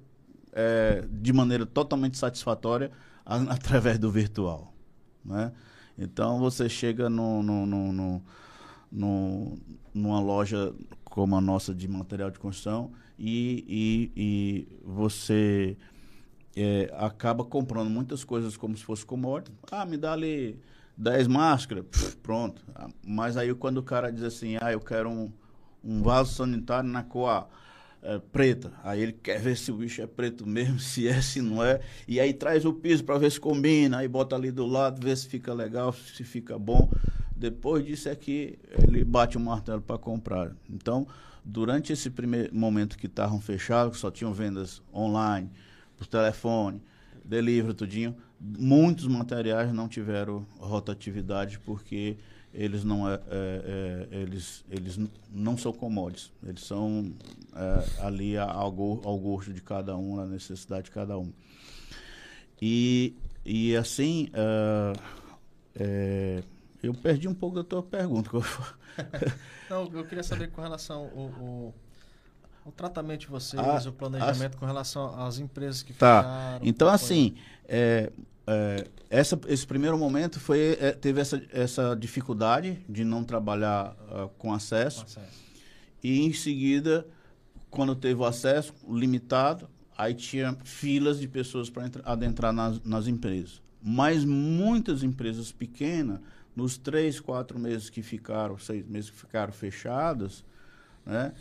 é, de maneira totalmente satisfatória a, através do virtual, né? Então você chega no, no, no, no, numa loja como a nossa de material de construção e, e, e você é, acaba comprando muitas coisas como se fosse commodity. Ah, me dá ali 10 máscaras, pronto. Mas aí quando o cara diz assim, ah, eu quero um, um vaso sanitário na cor é, preta. Aí ele quer ver se o bicho é preto mesmo, se é, se não é. E aí traz o piso para ver se combina, aí bota ali do lado, vê se fica legal, se fica bom. Depois disso é que ele bate o martelo para comprar. Então, durante esse primeiro momento que estavam fechados, só tinham vendas online, por telefone, delivery, tudinho, muitos materiais não tiveram rotatividade porque eles não é, é, é, eles eles não são commodities eles são é, ali ao, ao gosto de cada um a necessidade de cada um e e assim é, é, eu perdi um pouco da tua pergunta. Não, eu queria saber com relação ao, ao, ao tratamento de vocês, ah, o planejamento as... com relação às empresas que tá. fecharam. Então, assim, é, essa, esse primeiro momento foi, é, teve essa, essa dificuldade de não trabalhar uh, com, acesso, com acesso. E, em seguida, quando teve o acesso limitado, aí tinha filas de pessoas para adentrar nas, nas empresas. Mas muitas empresas pequenas nos três, quatro meses que ficaram, seis meses que ficaram fechadas, né,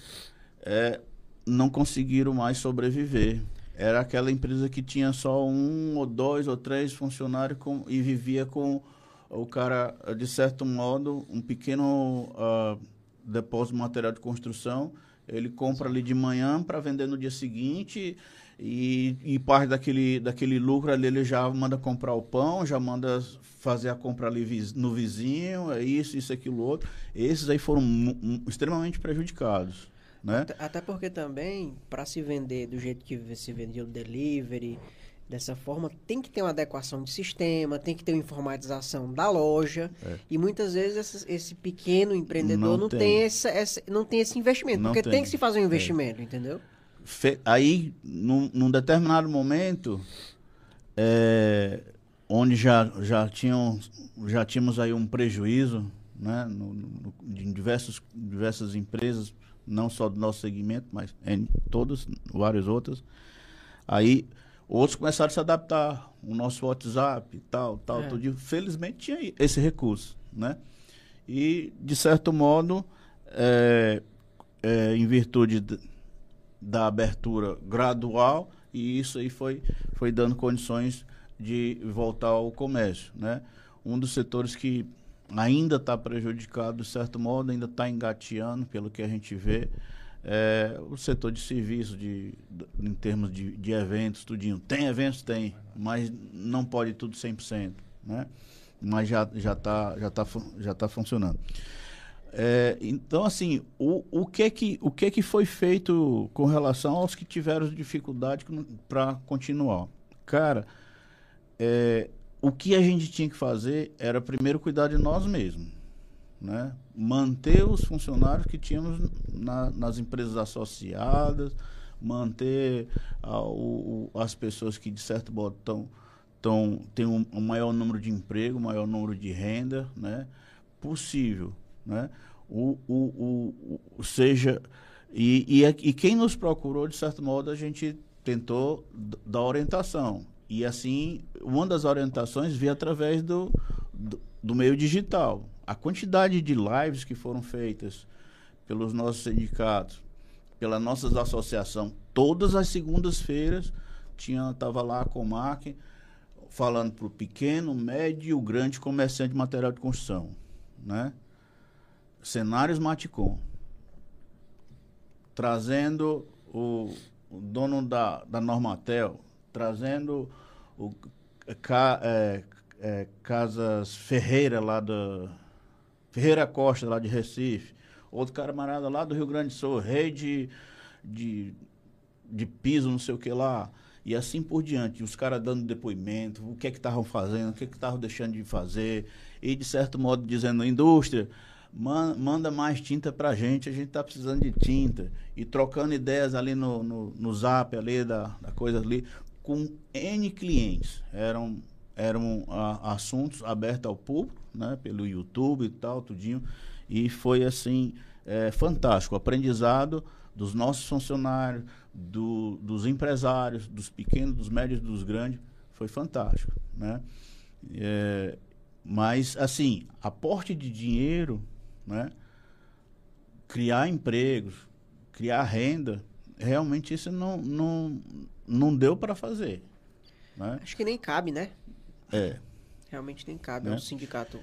é, não conseguiram mais sobreviver. Era aquela empresa que tinha só um ou dois ou três funcionários com, e vivia com o cara, de certo modo, um pequeno uh, depósito de material de construção. Ele compra ali de manhã para vender no dia seguinte e, e parte daquele, daquele lucro ali ele já manda comprar o pão, já manda fazer a compra ali no vizinho, é isso, isso, aquilo, outro. Esses aí foram extremamente prejudicados. Né? Até, porque também, para se vender do jeito que se vendia o delivery, dessa forma, tem que ter uma adequação de sistema, tem que ter uma informatização da loja. É. E muitas vezes esse, esse pequeno empreendedor não, não tem, tem esse, esse, não tem esse investimento. Não porque tem. tem. que se fazer um é. investimento, é. entendeu? Fe, aí, num, num, determinado momento, é, onde já, já, tinham, já tínhamos aí um prejuízo né, no, no, em diversos, diversas empresas, não só do nosso segmento, mas em todas, várias outras. Aí outros começaram a se adaptar, o nosso WhatsApp, tal, tal, é. tudo. Felizmente tinha esse recurso, né? E, de certo modo, é, é, em virtude da abertura gradual e isso aí foi, foi dando condições de voltar ao comércio, né? Um dos setores que ainda está prejudicado, de certo modo, ainda está engateando, pelo que a gente vê, é o setor de serviço, de, de, em termos de, de eventos, tudinho. Tem eventos? Tem, mas não pode tudo 100%, né? Mas já está já tá, já tá, já tá funcionando. É, então, assim, o, o, que que, o que que foi feito com relação aos que tiveram dificuldade para continuar? Cara, é, o que a gente tinha que fazer era primeiro cuidar de nós mesmos, né? Manter os funcionários que tínhamos na, nas empresas associadas, manter a, o, as pessoas que de certo modo estão tão, têm um, um maior número de emprego, maior número de renda, né? Possível né? O, o, o, seja e, e, e quem nos procurou de certo modo a gente tentou dar orientação e assim uma das orientações veio através do, do, do meio digital a quantidade de lives que foram feitas pelos nossos sindicatos pela nossas associação todas as segundas-feiras tinha tava lá a Comac falando para o pequeno médio e o grande comerciante de material de construção né cenários Maticom. trazendo o, o dono da, da Normatel, trazendo o ca, é, é, Casas Ferreira lá da Ferreira Costa lá de Recife, outro camarada lá do Rio Grande do Sul, rei de, de, de piso, não sei o que lá, e assim por diante. Os caras dando depoimento, o que é que estavam fazendo, o que é que estavam deixando de fazer, e de certo modo dizendo, indústria, manda mais tinta pra gente, a gente tá precisando de tinta. E trocando ideias ali no, no, no zap ali da, da coisa ali, com N clientes. Eram, eram a, assuntos abertos ao público, né? Pelo YouTube e tal, tudinho. E foi assim, é, fantástico. O aprendizado dos nossos funcionários, do, dos empresários, dos pequenos, dos médios, dos grandes, foi fantástico, né? É, mas, assim, aporte de dinheiro né? criar empregos, criar renda, realmente isso não, não, não deu para fazer. Né? Acho que nem cabe, né? É. Realmente nem cabe né? ao sindicato.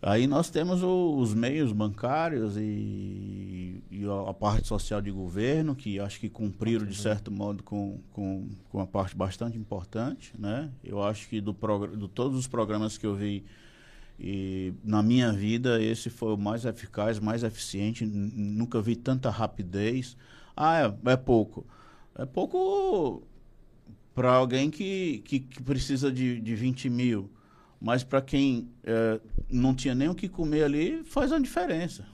Aí nós temos o, os meios bancários e, e, a parte social de governo, que acho que cumpriram, de certo modo, com, com, com uma parte bastante importante. Né? Eu acho que do, do todos os programas que eu vi e na minha vida, esse foi o mais eficaz, mais eficiente. Nunca vi tanta rapidez. Ah, é, é pouco. É pouco para alguém que, que, que, precisa de, de 20 mil. Mas para quem é, não tinha nem o que comer ali, faz uma diferença.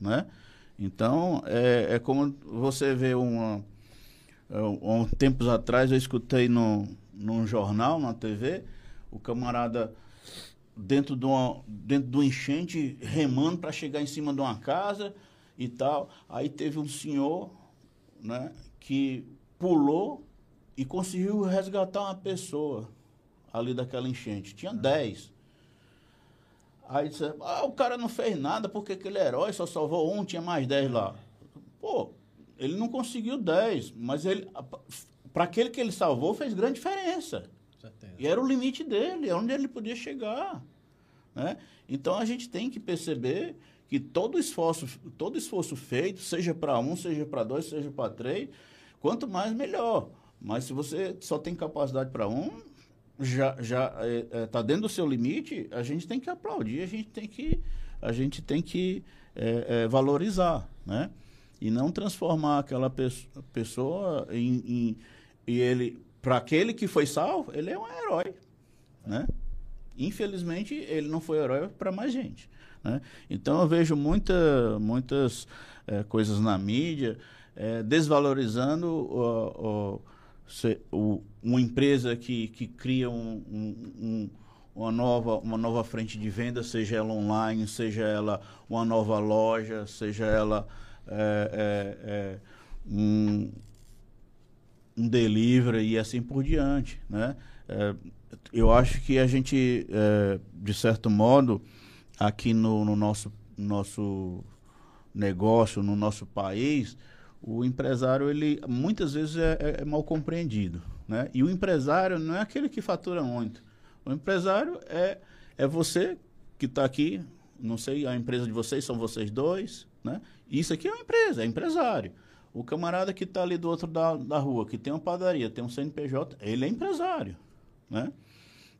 Né? Então, é, é como você vê uma. É, um, tempos atrás, eu escutei no, num jornal, na TV, o camarada dentro de, uma, dentro de um enchente, remando para chegar em cima de uma casa e tal. Aí teve um senhor né, que pulou e conseguiu resgatar uma pessoa ali daquela enchente. Tinha 10. Aí disse, ah, o cara não fez nada porque aquele herói só salvou um, tinha mais 10 lá. Pô, ele não conseguiu 10, mas ele para aquele que ele salvou fez grande diferença. E era o limite dele, é onde ele podia chegar. Né? Então a gente tem que perceber que todo esforço, todo esforço feito, seja para um, seja para dois, seja para três, quanto mais melhor. Mas se você só tem capacidade para um, já já está é, é, tá dentro do seu limite, a gente tem que aplaudir, a gente tem que a gente tem que é, é, valorizar, né? E não transformar aquela pessoa em, em e ele para aquele que foi salvo, ele é um herói, né? Infelizmente, ele não foi herói para mais gente. Né? Então, eu vejo muita, muitas é, coisas na mídia é, desvalorizando o, o, o, uma empresa que, que cria um, um, um, uma, nova, uma nova frente de venda, seja ela online, seja ela uma nova loja, seja ela é, um, um delivery e assim por diante. Né? eu acho que a gente, é, de certo modo, aqui no, no, nosso, nosso negócio, no nosso país, o empresário, ele muitas vezes é, é, é mal compreendido. Né? E o empresário não é aquele que fatura muito. O empresário é, é você que está aqui, não sei, a empresa de vocês são vocês dois, né? Isso aqui é uma empresa, é empresário. O camarada que está ali do outro da, da rua, que tem uma padaria, tem um CNPJ, ele é empresário, né?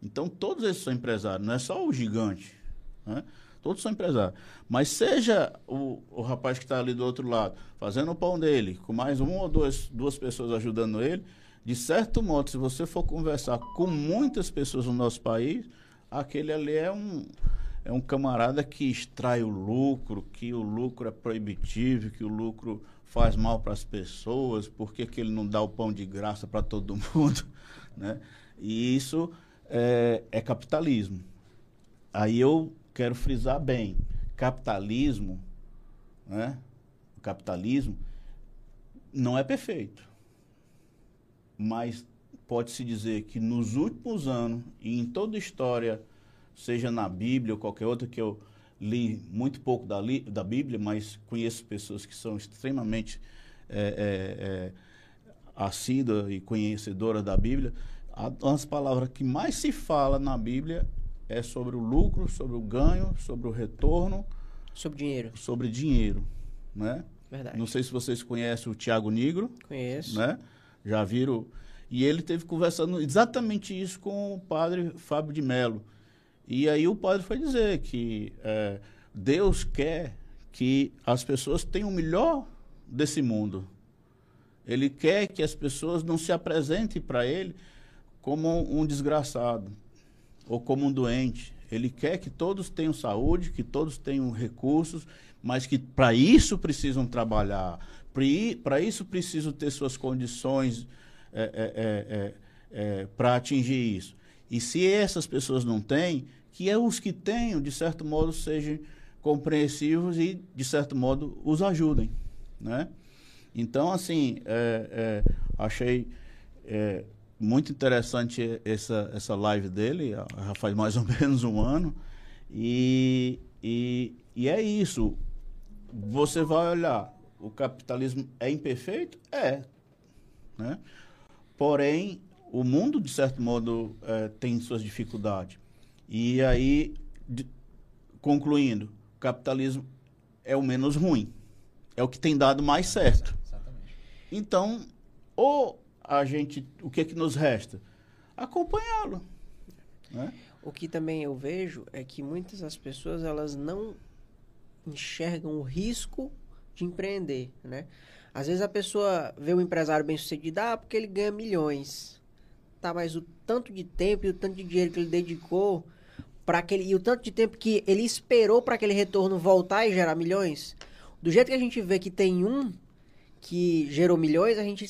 Então, todos esses são empresários, não é só o gigante. Né? Todos são empresários. Mas seja o, o rapaz que está ali do outro lado, fazendo o pão dele, com mais uma ou duas, duas pessoas ajudando ele, de certo modo, se você for conversar com muitas pessoas no nosso país, aquele ali é um, é um camarada que extrai o lucro, que o lucro é proibitivo, que o lucro faz mal para as pessoas, porque que ele não dá o pão de graça para todo mundo, né? E isso é, é capitalismo. Aí eu quero frisar bem, capitalismo, né? O capitalismo não é perfeito. Mas pode-se dizer que nos últimos anos e em toda a história, seja na Bíblia ou qualquer outra que eu li muito pouco da, li, da Bíblia, mas conheço pessoas que são extremamente é, é, é, assíduas e conhecedoras da Bíblia, as palavras que mais se fala na Bíblia é sobre o lucro, sobre o ganho, sobre o retorno. Sobre dinheiro. Sobre dinheiro, né? Verdade. Não sei se vocês conhecem o Tiago Negro. Conheço. Né? Já viram? E ele teve conversando exatamente isso com o padre Fábio de Mello. E aí o padre foi dizer que é, Deus quer que as pessoas tenham o melhor desse mundo. Ele quer que as pessoas não se apresentem para ele como um desgraçado ou como um doente. Ele quer que todos tenham saúde, que todos tenham recursos, mas que para isso precisam trabalhar, para isso precisam ter suas condições é, é, é, para atingir isso. E se essas pessoas não têm, que é os que tenham, de certo modo, sejam compreensivos e, de certo modo, os ajudem. Né? Então, assim, é, é, achei é, muito interessante essa, essa live dele, já faz mais ou menos um ano, e, e, e é isso. Você vai olhar, o capitalismo é imperfeito? É. Né? Porém, o mundo, de certo modo, é, tem suas dificuldades. E aí, de, concluindo, o capitalismo é o menos ruim. É o que tem dado mais certo. Então, ou a gente, o que é que nos resta? Acompanhá-lo. Né? O que também eu vejo é que muitas das pessoas elas não enxergam o risco de empreender, né? Às vezes a pessoa vê um empresário bem sucedido, ah, porque ele ganha milhões. Tá, mas o tanto de tempo e o tanto de dinheiro que ele dedicou para aquele e o tanto de tempo que ele esperou para aquele retorno voltar e gerar milhões, do jeito que a gente vê que tem um que gerou milhões, a gente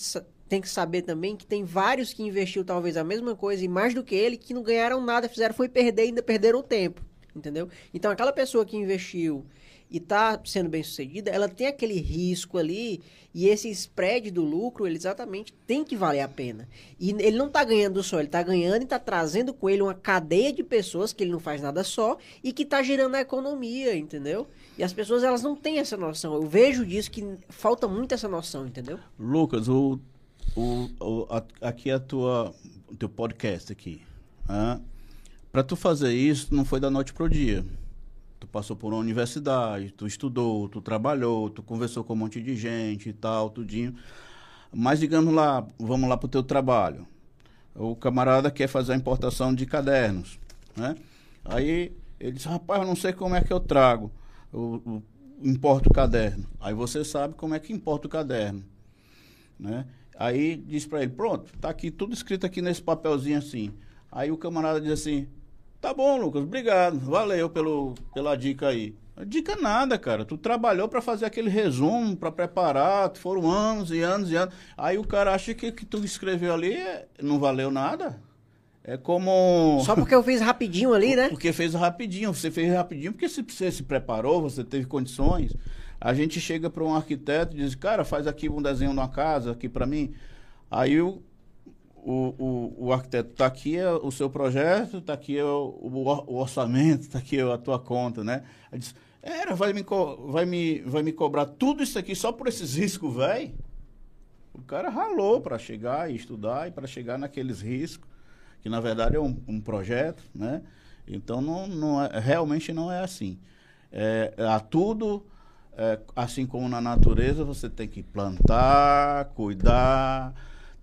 tem que saber também que tem vários que investiu talvez a mesma coisa e mais do que ele que não ganharam nada, fizeram foi perder e ainda perderam o tempo, entendeu? Então aquela pessoa que investiu e tá sendo bem sucedida, ela tem aquele risco ali e esse spread do lucro, ele exatamente tem que valer a pena. E ele não tá ganhando só, ele tá ganhando e tá trazendo com ele uma cadeia de pessoas que ele não faz nada só e que tá gerando a economia, entendeu? E as pessoas elas não têm essa noção. Eu vejo disso que falta muito essa noção, entendeu? Lucas, o, o, o a, aqui é a tua o teu podcast aqui. Ah, para tu fazer isso não foi da noite pro dia. Tu passou por uma universidade, tu estudou, tu trabalhou, tu conversou com um monte de gente e tal, tudinho. Mas digamos lá, vamos lá pro teu trabalho. O camarada quer fazer a importação de cadernos, né? Aí ele diz, rapaz, eu não sei como é que eu trago, eu, importo o caderno. Aí você sabe como é que importa o caderno, né? Aí diz para ele, pronto, tá aqui tudo escrito aqui nesse papelzinho assim. Aí o camarada diz assim, Tá bom, Lucas, obrigado. Valeu pelo, pela dica aí. Dica nada, cara. Tu trabalhou para fazer aquele resumo, para preparar, foram anos e anos e anos. Aí o cara acha que que tu escreveu ali não valeu nada. É como. Só porque eu fiz rapidinho ali, né? Porque fez rapidinho. Você fez rapidinho porque você se preparou, você teve condições. A gente chega para um arquiteto e diz, cara, faz aqui um desenho de uma casa aqui para mim. Aí o, o, o, o arquiteto, está aqui é o seu projeto, está aqui é o, o, orçamento, está aqui a tua conta, né? Aí diz, era, vai me, vai, me, vai me cobrar tudo isso aqui só por esses riscos, velho? O cara ralou para chegar e estudar e para chegar naqueles riscos, que na verdade é um, um projeto, né? Então, não, não é, realmente não é assim. É, tudo, é, assim como na natureza, você tem que plantar, cuidar,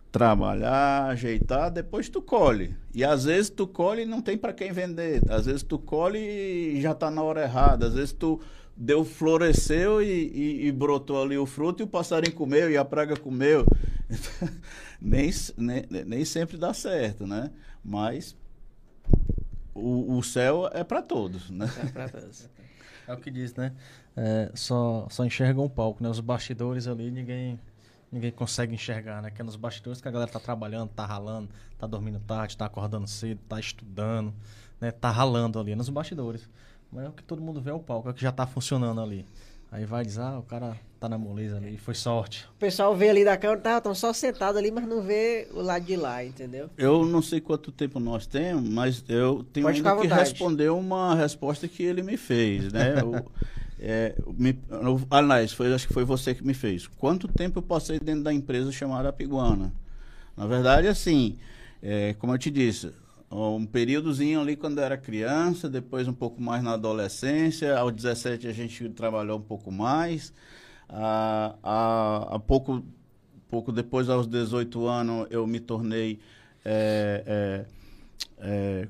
trabalhar, ajeitar, depois tu colhe. E às vezes tu colhe e não tem para quem vender. Às vezes tu colhe e já está na hora errada. Às vezes tu deu floresceu e, e, e, brotou ali o fruto e o passarinho comeu e a praga comeu. nem, nem, nem sempre dá certo, né? Mas o, o céu é para todos, né? É para todos. É o que diz, né? É, só, só enxergam um palco, né? Os bastidores ali, ninguém ninguém consegue enxergar, né? Que é nos bastidores que a galera tá trabalhando, tá ralando, tá dormindo tarde, tá acordando cedo, tá estudando, né? Tá ralando ali nos bastidores. Mas é o que todo mundo vê é o palco, é o que já tá funcionando ali. Aí vai dizer, ah, o cara tá na moleza ali, foi sorte. O pessoal vê ali da câmera, tá, tão só sentado ali, mas não vê o lado de lá, entendeu? Eu não sei quanto tempo nós temos, mas eu tenho que responder uma resposta que ele me fez, né? É, me, aliás, foi, acho que foi você que me fez. Quanto tempo eu passei dentro da empresa chamada Piguana? Na verdade, assim, é, como eu te disse, um períodozinho ali quando eu era criança, depois um pouco mais na adolescência, aos 17 a gente trabalhou um pouco mais, há, há, há pouco, pouco depois, aos 18 anos, eu me tornei. É, é, é,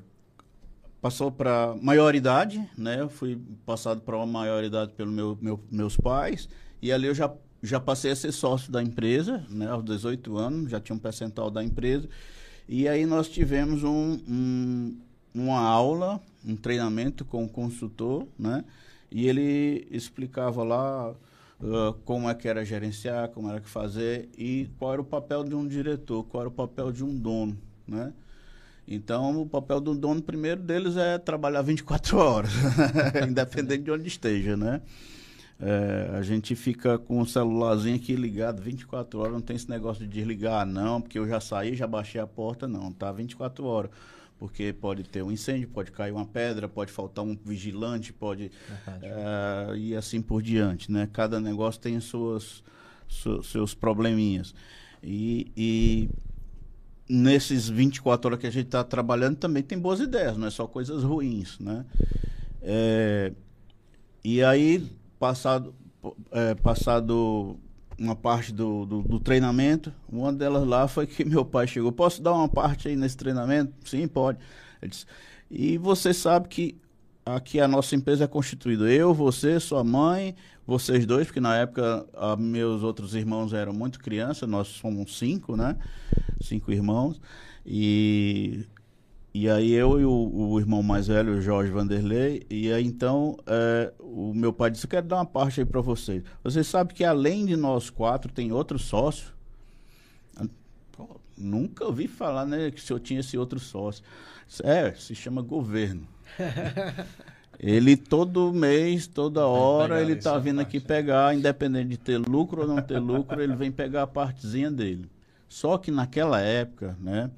passou para maioridade, né? Eu fui passado para uma maioridade pelos meu, meu, meus pais. E ali eu já, já passei a ser sócio da empresa, né? Aos 18 anos, já tinha um percentual da empresa. E aí nós tivemos um, um uma aula, um treinamento com o consultor, né? E ele explicava lá uh, como é que era gerenciar, como era que fazer e qual era o papel de um diretor, qual era o papel de um dono, né? Então, o papel do dono, primeiro deles, é trabalhar 24 horas, independente de onde esteja, né? É, a gente fica com o celularzinho aqui ligado 24 horas, não tem esse negócio de desligar, não, porque eu já saí, já baixei a porta, não, tá 24 horas porque pode ter um incêndio, pode cair uma pedra, pode faltar um vigilante, pode uh, e assim por diante, né? Cada negócio tem suas, su, seus probleminhas e, e nesses 24 horas que a gente está trabalhando também tem boas ideias, não é só coisas ruins, né? É, e aí passado é, passado uma parte do, do, do, treinamento. Uma delas lá foi que meu pai chegou. Posso dar uma parte aí nesse treinamento? Sim, pode. Disse, e você sabe que aqui a nossa empresa é constituída. Eu, você, sua mãe, vocês dois, porque na época a, meus outros irmãos eram muito crianças, nós somos cinco, né? Cinco irmãos. E e aí eu e o, o, irmão mais velho, o Jorge Vanderlei, e aí então é, o meu pai disse, eu quero dar uma parte aí para vocês. Vocês sabem que além de nós quatro, tem outro sócio? Pô, nunca ouvi falar né, que o senhor tinha esse outro sócio. É, se chama governo. ele todo mês, toda hora, ele está vindo aqui pegar, independente de ter lucro ou não ter lucro, ele vem pegar a partezinha dele. Só que naquela época, né,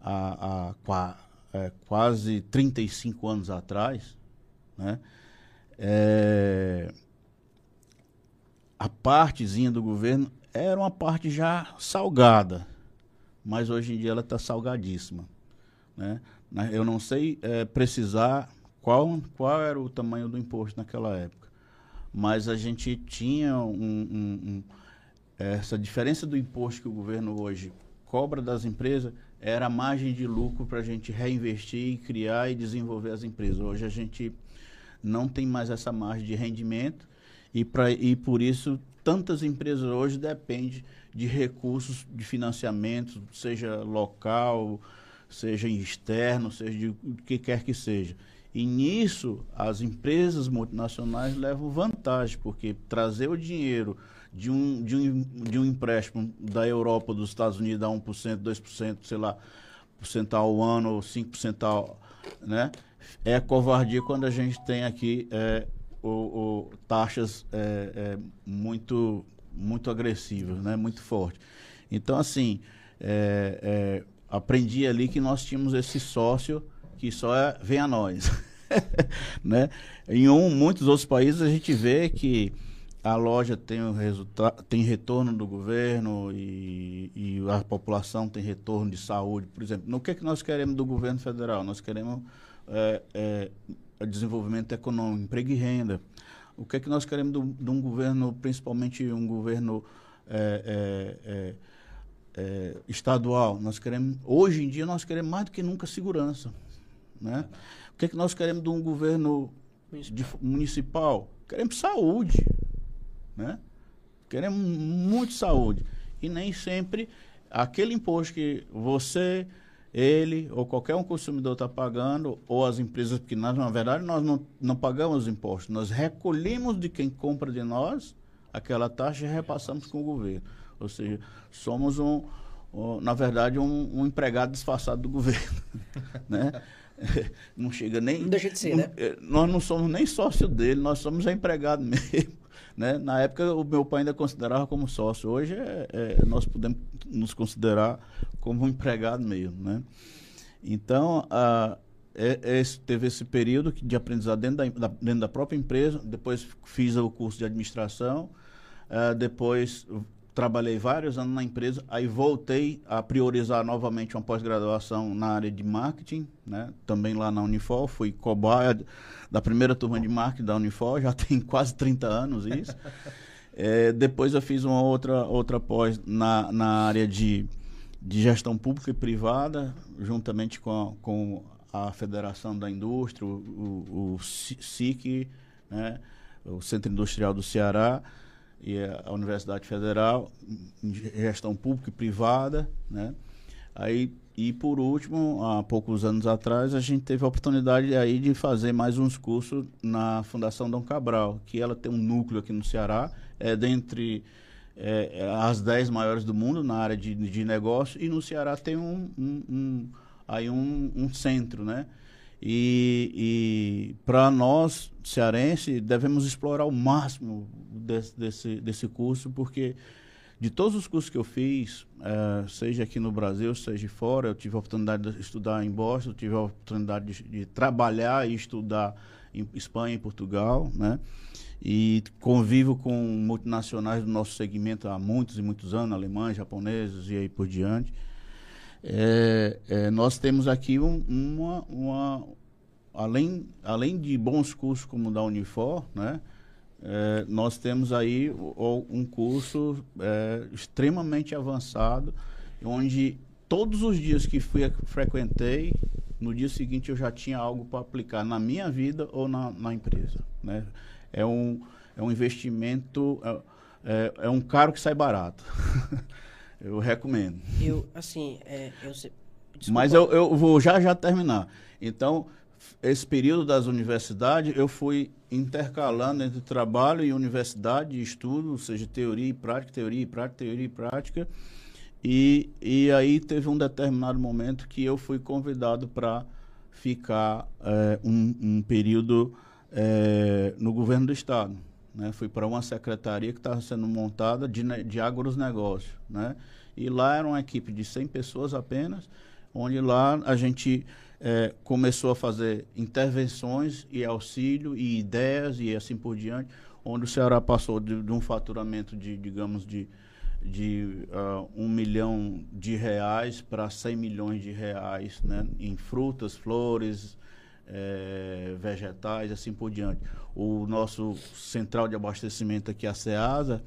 a, a, é, quase 35 anos atrás, né, é, a partezinha do governo era uma parte já salgada, mas hoje em dia ela está salgadíssima. Né? Eu não sei é, precisar qual, qual era o tamanho do imposto naquela época, mas a gente tinha um, um, um, essa diferença do imposto que o governo hoje cobra das empresas era a margem de lucro para a gente reinvestir e criar e desenvolver as empresas. Hoje a gente não tem mais essa margem de rendimento e, pra, e por isso tantas empresas hoje dependem de recursos de financiamento, seja local, seja externo, seja de o que quer que seja. E nisso as empresas multinacionais levam vantagem, porque trazer o dinheiro de um, de um, de um empréstimo da Europa, dos Estados Unidos a 1%, 2%, sei lá, por ao ano ou 5% ao, né? É covardia quando a gente tem aqui é, o, o, taxas é, é, muito, muito agressivas, né? Muito fortes. Então, assim, é, é, aprendi ali que nós tínhamos esse sócio que só vem a nós. né? Em um, muitos outros países a gente vê que a loja tem, o tem retorno do governo e, e, a população tem retorno de saúde, por exemplo. No que, é que nós queremos do governo federal? Nós queremos é, é, desenvolvimento econômico, emprego e renda. O que é que nós queremos de um governo, principalmente um governo é, é, é estadual? Nós queremos, hoje em dia, nós queremos mais do que nunca segurança. Né? O que é que nós queremos de um governo de, municipal? Queremos saúde. Né? Queremos muito saúde. E nem sempre aquele imposto que você, ele ou qualquer um consumidor está pagando, ou as empresas, porque nós, na verdade, nós não, não pagamos impostos, nós recolhemos de quem compra de nós aquela taxa e repassamos com o governo. Ou seja, somos um, um na verdade, um, um, empregado disfarçado do governo. né? Não chega nem. Não deixa de ser, né? Eh, nós não somos nem sócio dele, nós somos empregado mesmo. Né? Na época, o meu pai ainda considerava como sócio. Hoje, é, é, nós podemos nos considerar como um empregado mesmo. Né? Então, a, é, é esse, teve esse período de aprendizado dentro da, da, dentro da própria empresa. Depois, fiz o curso de administração. Uh, depois, trabalhei vários anos na empresa, aí voltei a priorizar novamente uma pós-graduação na área de marketing, né? também lá na Unifol, fui cobaia da primeira turma de marketing da Unifol, já tem quase 30 anos isso. É, depois eu fiz uma outra, outra pós na, na área de, de gestão pública e privada, juntamente com a, com a Federação da Indústria, o, o, o SIC, né, o Centro Industrial do Ceará e a Universidade Federal, gestão pública e privada, né? Aí e por último, há poucos anos atrás, a gente teve a oportunidade aí de fazer mais uns cursos na Fundação Dom Cabral, que ela tem um núcleo aqui no Ceará, é dentre é, as dez maiores do mundo na área de, de negócio, e no Ceará tem um, um, um aí um, um, centro, né? E, e para nós, cearense, devemos explorar o máximo desse, desse, desse curso, porque de todos os cursos que eu fiz, uh, seja aqui no Brasil, seja fora, eu tive a oportunidade de estudar em Boston, tive a oportunidade de, de trabalhar e estudar em Espanha e Portugal, né? E convivo com multinacionais do nosso segmento há muitos e muitos anos, alemães, japoneses e aí por diante. É, é, nós temos aqui um, uma, uma além, além de bons cursos como o da Unifor, né? É, nós temos aí o, um curso é, extremamente avançado, onde todos os dias que fui frequentei, no dia seguinte eu já tinha algo para aplicar na minha vida ou na, na empresa. Né? É, um, é um investimento, é, é, é um caro que sai barato. eu recomendo. Eu, assim, é, eu Mas eu, eu vou já já terminar. Então, esse período das universidades, eu fui intercalando entre trabalho e universidade, e estudo, ou seja, teoria e prática, teoria e prática, teoria e prática. E, e aí teve um determinado momento que eu fui convidado para ficar é, um, um, período é, no governo do estado. Né? Fui para uma secretaria que estava sendo montada de, de agronegócios. Né? E lá era uma equipe de 100 pessoas apenas, onde lá a gente é, começou a fazer intervenções e auxílio e ideias e assim por diante, onde o Ceará passou de, de um faturamento de, digamos, de, de uh, um milhão de reais para 100 milhões de reais né, em frutas, flores, é, vegetais, assim por diante. O nosso central de abastecimento aqui, a SEASA,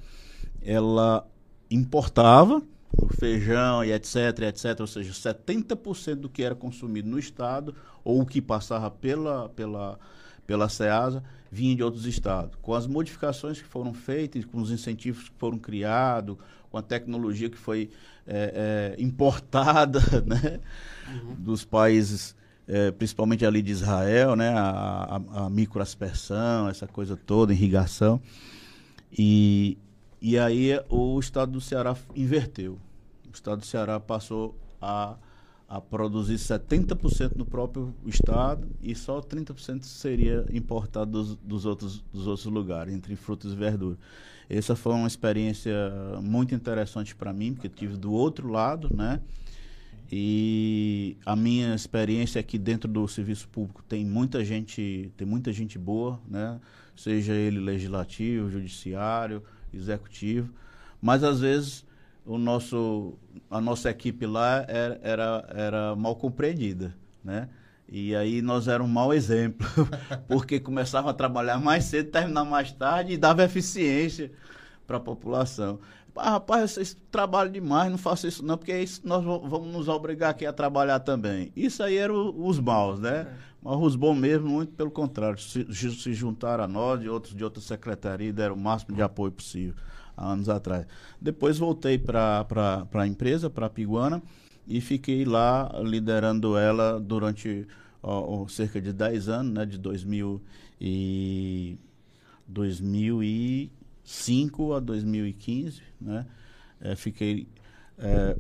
ela importava o feijão e etc, etc, ou seja, 70% do que era consumido no estado ou o que passava pela pela pela Ceasa vinha de outros estados. Com as modificações que foram feitas, com os incentivos que foram criados, com a tecnologia que foi é, é, importada, né, uhum. dos países, é, principalmente ali de Israel, né, a, a, a microaspersão, essa coisa toda, irrigação, e e aí o estado do Ceará inverteu. O estado do Ceará passou a, a produzir 70% no próprio estado e só 30% seria importado dos, dos, outros, dos outros lugares, entre frutas e verduras. Essa foi uma experiência muito interessante para mim, porque tive do outro lado, né? E a minha experiência aqui dentro do serviço público tem muita gente, tem muita gente boa, né? Seja ele legislativo, judiciário, executivo, mas às vezes o nosso, a nossa equipe lá era, era, era mal compreendida, né? E aí nós era um mau exemplo, porque começava a trabalhar mais cedo, terminar mais tarde e dava eficiência para a população. Ah, rapaz, vocês trabalham demais, não façam isso não, porque isso nós vamos nos obrigar aqui a trabalhar também. Isso aí eram os maus, né? É. Mas os bons mesmo, muito pelo contrário, se, se juntaram a nós e outros de outras secretarias deram o máximo de apoio possível há anos atrás. Depois voltei para a empresa, para a Piguana, e fiquei lá liderando ela durante ó, cerca de 10 anos, né, de 2000 e 2005 a 2015, né? É, fiquei é,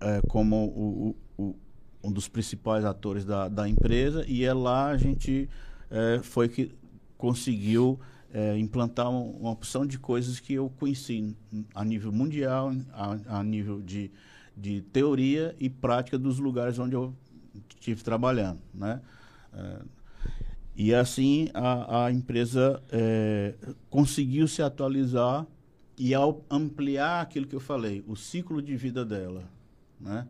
é, como o, o, um dos principais atores da, da empresa e é lá a gente é, foi que conseguiu é, implantar uma opção de coisas que eu conheci a nível mundial, a, a nível de, de teoria e prática dos lugares onde eu estive trabalhando, né? E assim a, a empresa é, conseguiu se atualizar e ao ampliar aquilo que eu falei, o ciclo de vida dela, né?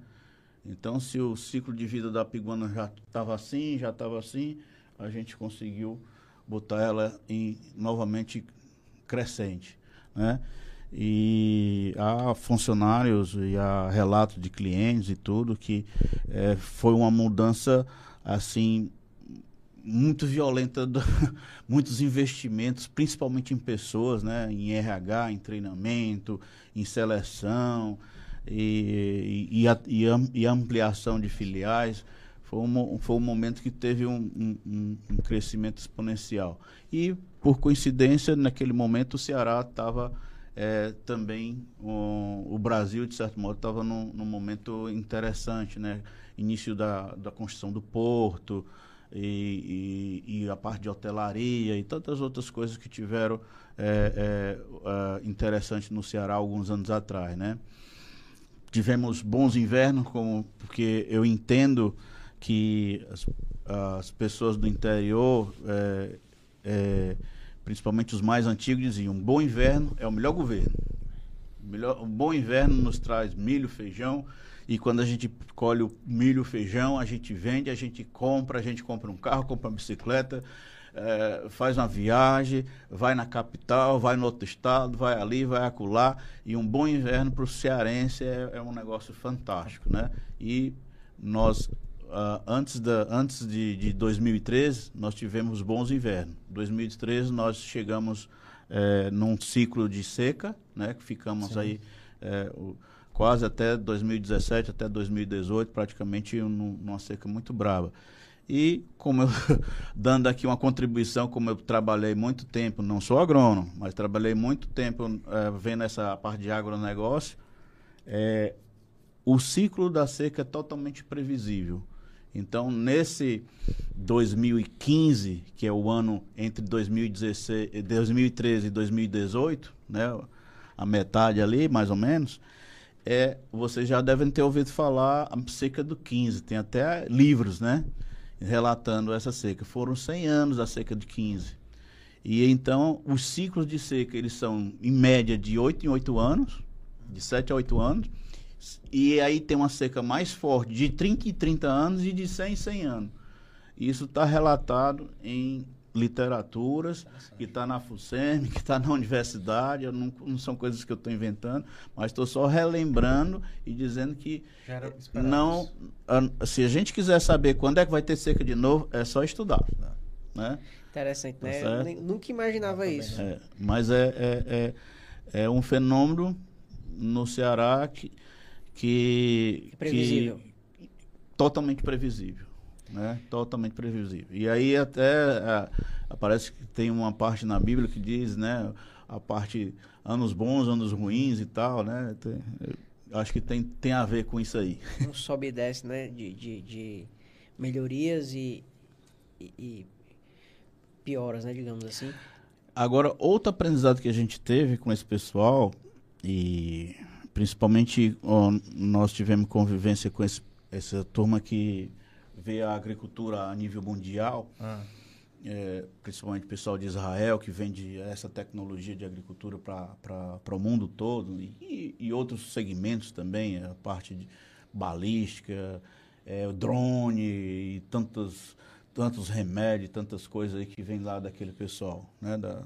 Então, se o ciclo de vida da piguana já estava assim, já estava assim, a gente conseguiu botar ela em novamente crescente. né? E há funcionários e há relatos de clientes e tudo que é, foi uma mudança assim muito violenta, do, muitos investimentos, principalmente em pessoas, né? em RH, em treinamento, em seleção e, e, e, e ampliação de filiais. Foi um, foi um momento que teve um, um, um crescimento exponencial. E, por coincidência, naquele momento o Ceará estava é, também, um, o Brasil, de certo modo, estava num, num momento interessante, né? Início da, da construção do porto, e, e, e, a parte de hotelaria e tantas outras coisas que tiveram é, é, é, interessante no Ceará alguns anos atrás, né? Tivemos bons invernos, como, porque eu entendo que as, as pessoas do interior, é, é, principalmente os mais antigos, diziam: um bom inverno é o melhor governo. Melhor, um bom inverno nos traz milho, feijão, e quando a gente colhe o milho, o feijão, a gente vende, a gente compra, a gente compra um carro, compra uma bicicleta, é, faz uma viagem, vai na capital, vai no outro estado, vai ali, vai acolá. E um bom inverno para o cearense é, é, um negócio fantástico, né? E nós, uh, antes, da, antes de, de 2013, nós tivemos bons invernos. 2013 nós chegamos é, num ciclo de seca, né? Que ficamos Sim. aí... É, o, quase até 2017, até 2018, praticamente numa seca muito brava. E como eu, dando aqui uma contribuição, como eu trabalhei muito tempo, não sou agrônomo, mas trabalhei muito tempo é, vendo essa parte de agronegócio, é, o ciclo da seca é totalmente previsível. Então, nesse 2015, que é o ano entre 2016, 2013 e 2018, né, a metade ali, mais ou menos, é, vocês já devem ter ouvido falar a seca do 15, tem até livros, né? Relatando essa seca. Foram 100 anos a seca de 15. E então, os ciclos de seca, eles são em média de 8 em 8 anos, de 7 a 8 anos. E aí tem uma seca mais forte de 30 em 30 anos e de 100 em 100 anos. Isso está relatado em literaturas, que está na FUSEM, que está na universidade, não, não, são coisas que eu estou inventando, mas estou só relembrando e dizendo que não, a, se a gente quiser saber quando é que vai ter seca de novo, é só estudar. Né? Interessante, tá né? Eu nunca imaginava isso. É, mas é, é, é, é, um fenômeno no Ceará que, que, previsível. que totalmente previsível né? Totalmente previsível. E aí até é, parece que tem uma parte na Bíblia que diz, né? A parte anos bons, anos ruins e tal, né? Tem, acho que tem, tem a ver com isso aí. Um sobe e desce, né? De, de, de melhorias e, e, e pioras, né? Digamos assim. Agora, outro aprendizado que a gente teve com esse pessoal, e principalmente ó, nós tivemos convivência com esse, essa turma que vê a agricultura a nível mundial, ah. é, principalmente o pessoal de Israel que vende essa tecnologia de agricultura para o mundo todo e, e, outros segmentos também, a parte de balística, é, drone e tantos, tantos remédios, tantas coisas aí que vem lá daquele pessoal. Né, da,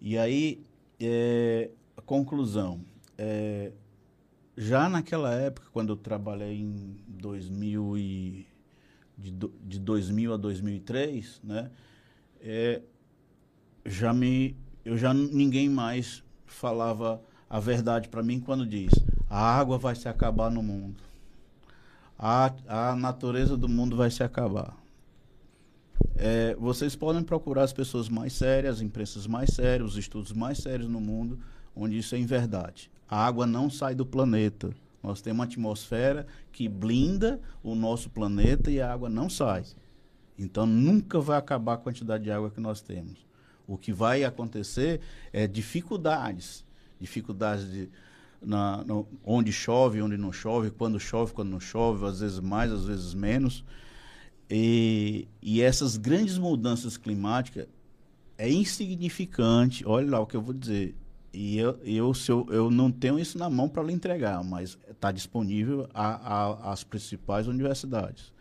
e aí, é, a conclusão, é, já naquela época, quando eu trabalhei em 2000 e de, de 2000 a 2003, né, é, já me, eu já ninguém mais falava a verdade para mim quando diz a água vai se acabar no mundo, a, a natureza do mundo vai se acabar. É, vocês podem procurar as pessoas mais sérias, as imprensas mais sérias, os estudos mais sérios no mundo, onde isso é em verdade. A água não sai do planeta. Nós temos uma atmosfera que blinda o nosso planeta e a água não sai. Então nunca vai acabar a quantidade de água que nós temos. O que vai acontecer é dificuldades, dificuldades de na, no, onde chove, onde não chove, quando chove, quando não chove, às vezes mais, às vezes menos. E, e essas grandes mudanças climáticas é insignificante. Olha lá o que eu vou dizer. E eu, eu, se eu, eu não tenho isso na mão para lhe entregar, mas está disponível às principais universidades.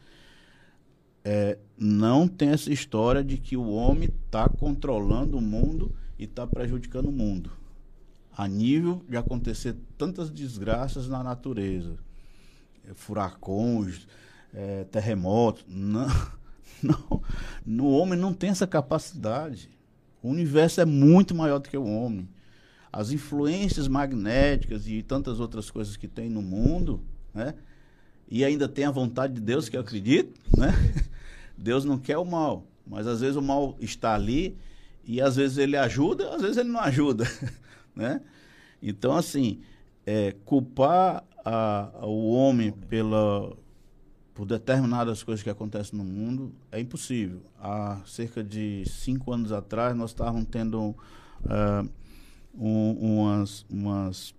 É, não tem essa história de que o homem está controlando o mundo e está prejudicando o mundo. a nível de acontecer tantas desgraças na natureza, é, furacões, é, terremotos. Não, não, no homem não tem essa capacidade. O universo é muito maior do que o homem. As influências magnéticas e tantas outras coisas que tem no mundo, né? E ainda tem a vontade de Deus, que eu acredito, né? Deus não quer o mal, mas às vezes o mal está ali e às vezes ele ajuda, às vezes ele não ajuda, né? Então, assim, é, culpar a, a, o homem pela, por determinadas coisas que acontecem no mundo é impossível. Há cerca de cinco anos atrás, nós estávamos tendo uh, um, umas, umas,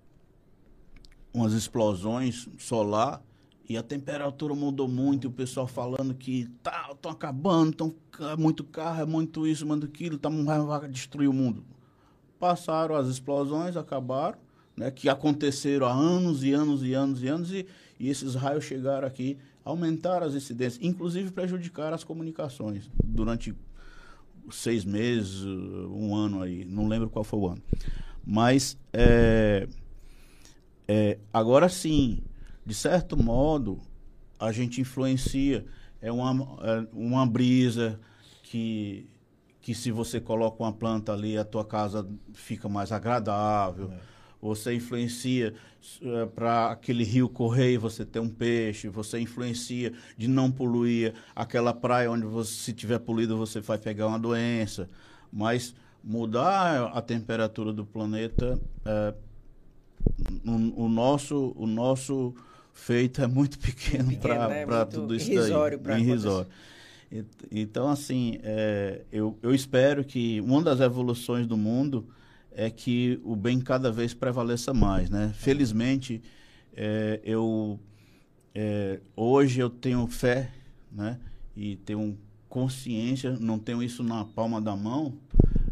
umas explosões solar e a temperatura mudou muito, o pessoal falando que tá, estão acabando, tão, é muito carro, é muito isso, muito aquilo, tá, vai destruir o mundo. Passaram as explosões, acabaram, né, que aconteceram há anos e anos e anos e anos, e, e esses raios chegaram aqui, aumentaram as incidências, inclusive prejudicaram as comunicações durante seis meses, um ano aí, não lembro qual foi o ano. Mas, é, é, agora sim, de certo modo, a gente influencia. É uma, é uma brisa que, que se você coloca uma planta ali, a tua casa fica mais agradável. É. Você influencia é, para aquele rio correr e você ter um peixe. Você influencia de não poluir aquela praia onde você, se tiver poluído, você vai pegar uma doença. Mas mudar a temperatura do planeta, é, o, o nosso, o nosso feito é muito pequeno para né? tudo isso irrisório daí. Irrisório. Então, assim, é, eu, eu espero que uma das evoluções do mundo é que o bem cada vez prevaleça mais, né? Felizmente, é, eu é, hoje eu tenho fé, né? E tenho consciência, não tenho isso na palma da mão,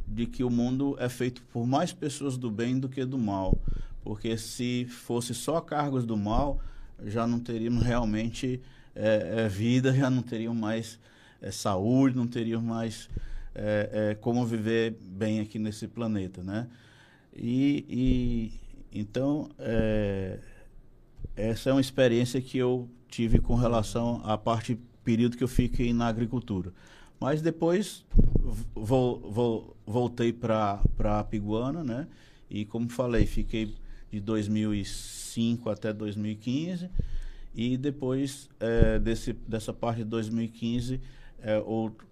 de que o mundo é feito por mais pessoas do bem do que do mal. Porque se fosse só cargos do mal, já não teríamos realmente é, é, vida, já não teríamos mais é, saúde, não teríamos mais é, é, como viver bem aqui nesse planeta, né? E, e então é, essa é uma experiência que eu tive com relação à parte período que eu fiquei na agricultura. Mas depois voltei para a Piguana, né? E como falei, fiquei de 2005 até 2015 e depois é, desse, dessa parte de 2015 é,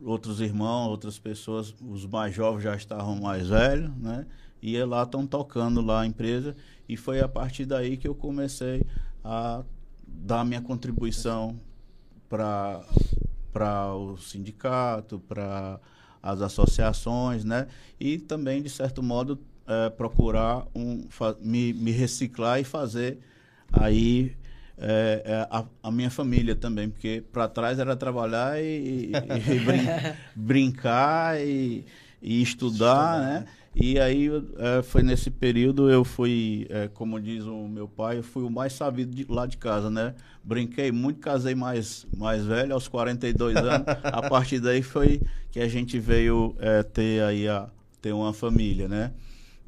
outros irmãos, outras pessoas, os mais jovens já estavam mais velhos, né? E lá estão tocando lá a empresa e foi a partir daí que eu comecei a dar minha contribuição para para o sindicato, para as associações, né? E também de certo modo é, procurar um, me, me, reciclar e fazer aí é, é, a, a, minha família também, porque para trás era trabalhar e, e, e brin, brincar e, e estudar, estudar, né? né? E aí é, foi nesse período eu fui, é, como diz o meu pai, eu fui o mais sabido de, lá de casa, né? Brinquei muito, casei mais, mais velho, aos 42 anos. a partir daí foi que a gente veio é, ter aí a, ter uma família, né?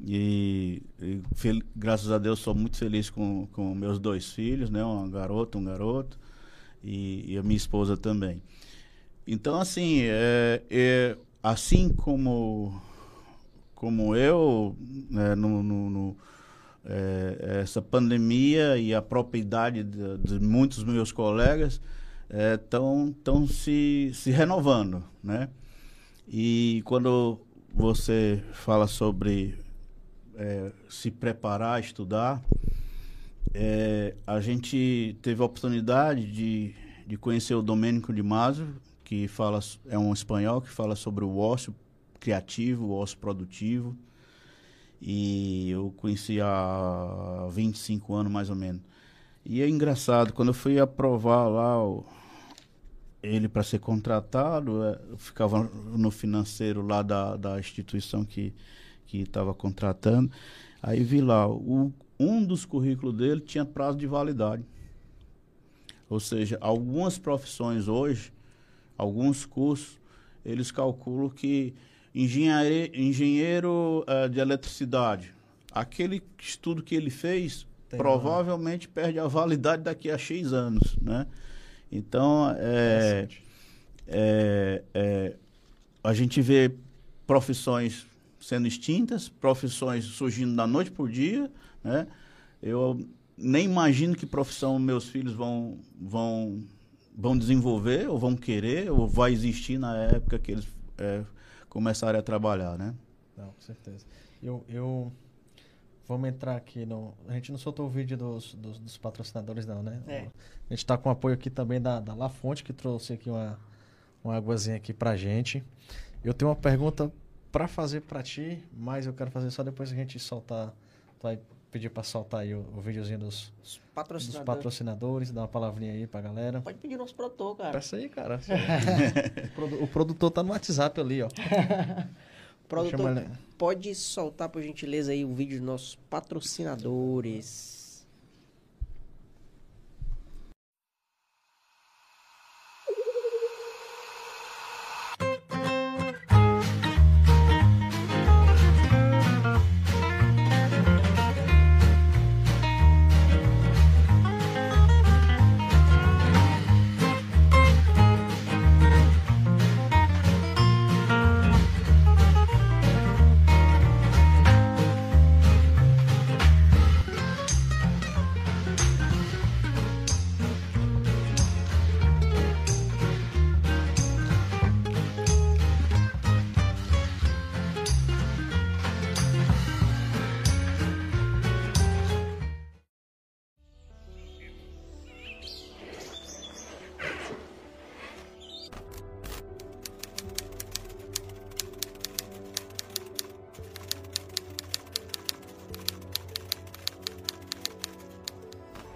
E, e fel, graças a Deus sou muito feliz com, com meus dois filhos, né? Uma garota, um garoto e, e a minha esposa também. Então, assim, é, é, assim como, como eu, né, no, no, no é, essa pandemia e a própria idade de, de muitos meus colegas estão é, se, se renovando, né? E quando você fala sobre é, se preparar, estudar, é, a gente teve a oportunidade de, de conhecer o Domênico de Mazo, que fala, é um espanhol que fala sobre o ócio criativo, o ócio produtivo. E eu conheci há 25 anos mais ou menos. E é engraçado, quando eu fui aprovar lá o, ele para ser contratado, é, eu ficava no financeiro lá da, da instituição que, que estava contratando. Aí vi lá, o, um dos currículos dele tinha prazo de validade. Ou seja, algumas profissões hoje, alguns cursos, eles calculam que engenheiro, engenheiro uh, de eletricidade, aquele estudo que ele fez Tem provavelmente perde a validade daqui a X anos, né? Então, é, é, é, a gente vê profissões sendo extintas, profissões surgindo da noite por dia, né? Eu nem imagino que profissão meus filhos vão, vão, vão desenvolver, ou vão querer, ou vai existir na época que eles é, começarem a trabalhar, né? Não, com certeza. Eu, eu vamos entrar aqui no. A gente não soltou o vídeo dos, dos, dos patrocinadores, não, né? É. A gente está com apoio aqui também da, da La Fonte, que trouxe aqui uma, uma águazinha aqui pra gente. Eu tenho uma pergunta para fazer para ti, mas eu quero fazer só depois que a gente soltar. Tu vai pedir para soltar aí o, o videozinho dos, patrocinadores. dos patrocinadores, dar uma palavrinha aí pra galera. Pode pedir nosso produtor, cara. Peça aí, cara. o, produtor tá no WhatsApp ali, ó. produtor, pode soltar, por gentileza, aí o vídeo dos nossos patrocinadores.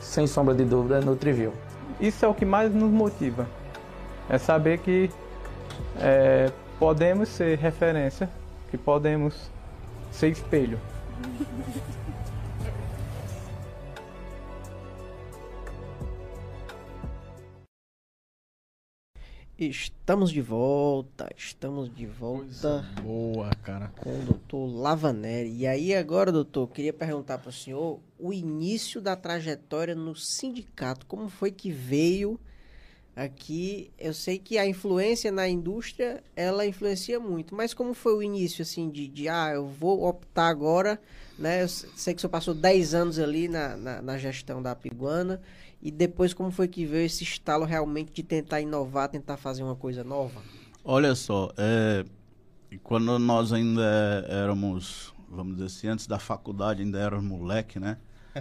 sem sombra de dúvida, é Nutrivil. Isso é o que mais nos motiva. É saber que é, podemos ser referência, que podemos ser espelho. Estamos de volta, estamos de volta. Coisa boa, cara. Com o doutor Lavaneri. E aí, agora, doutor, queria perguntar para o senhor o início da trajetória no sindicato. Como foi que veio aqui? Eu sei que a influência na indústria, ela influencia muito. Mas como foi o início, assim, de, de ah, eu vou optar agora, né? Eu sei que o senhor passou 10 anos ali na, na, na gestão da Piguana. E depois, como foi que veio esse estalo realmente de tentar inovar, tentar fazer uma coisa nova? Olha só, é, quando nós ainda éramos, vamos dizer assim, antes da faculdade, ainda éramos moleque, né?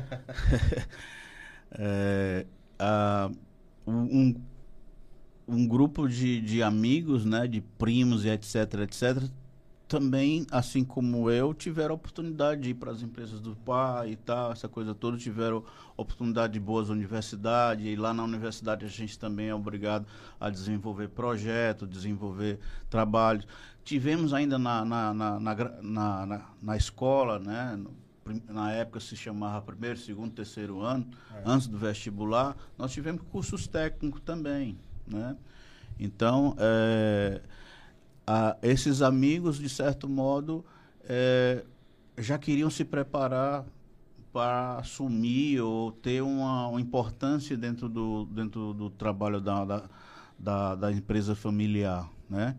é, um, um grupo de, de amigos, né, de primos e etc, etc, também, assim como eu, tiveram a oportunidade de ir para as empresas do pai e tal, essa coisa toda, tiveram oportunidade de boas universidades, e lá na universidade a gente também é obrigado a desenvolver projetos, desenvolver trabalhos. Tivemos ainda na, na, na, na, na, na escola, né, na época se chamava primeiro, segundo, terceiro ano, é. antes do vestibular, nós tivemos cursos técnicos também, né? Então, é, ah, esses amigos, de certo modo, é, já queriam se preparar para assumir ou ter uma, uma, importância dentro do, dentro do trabalho da, da, da, da empresa familiar, né?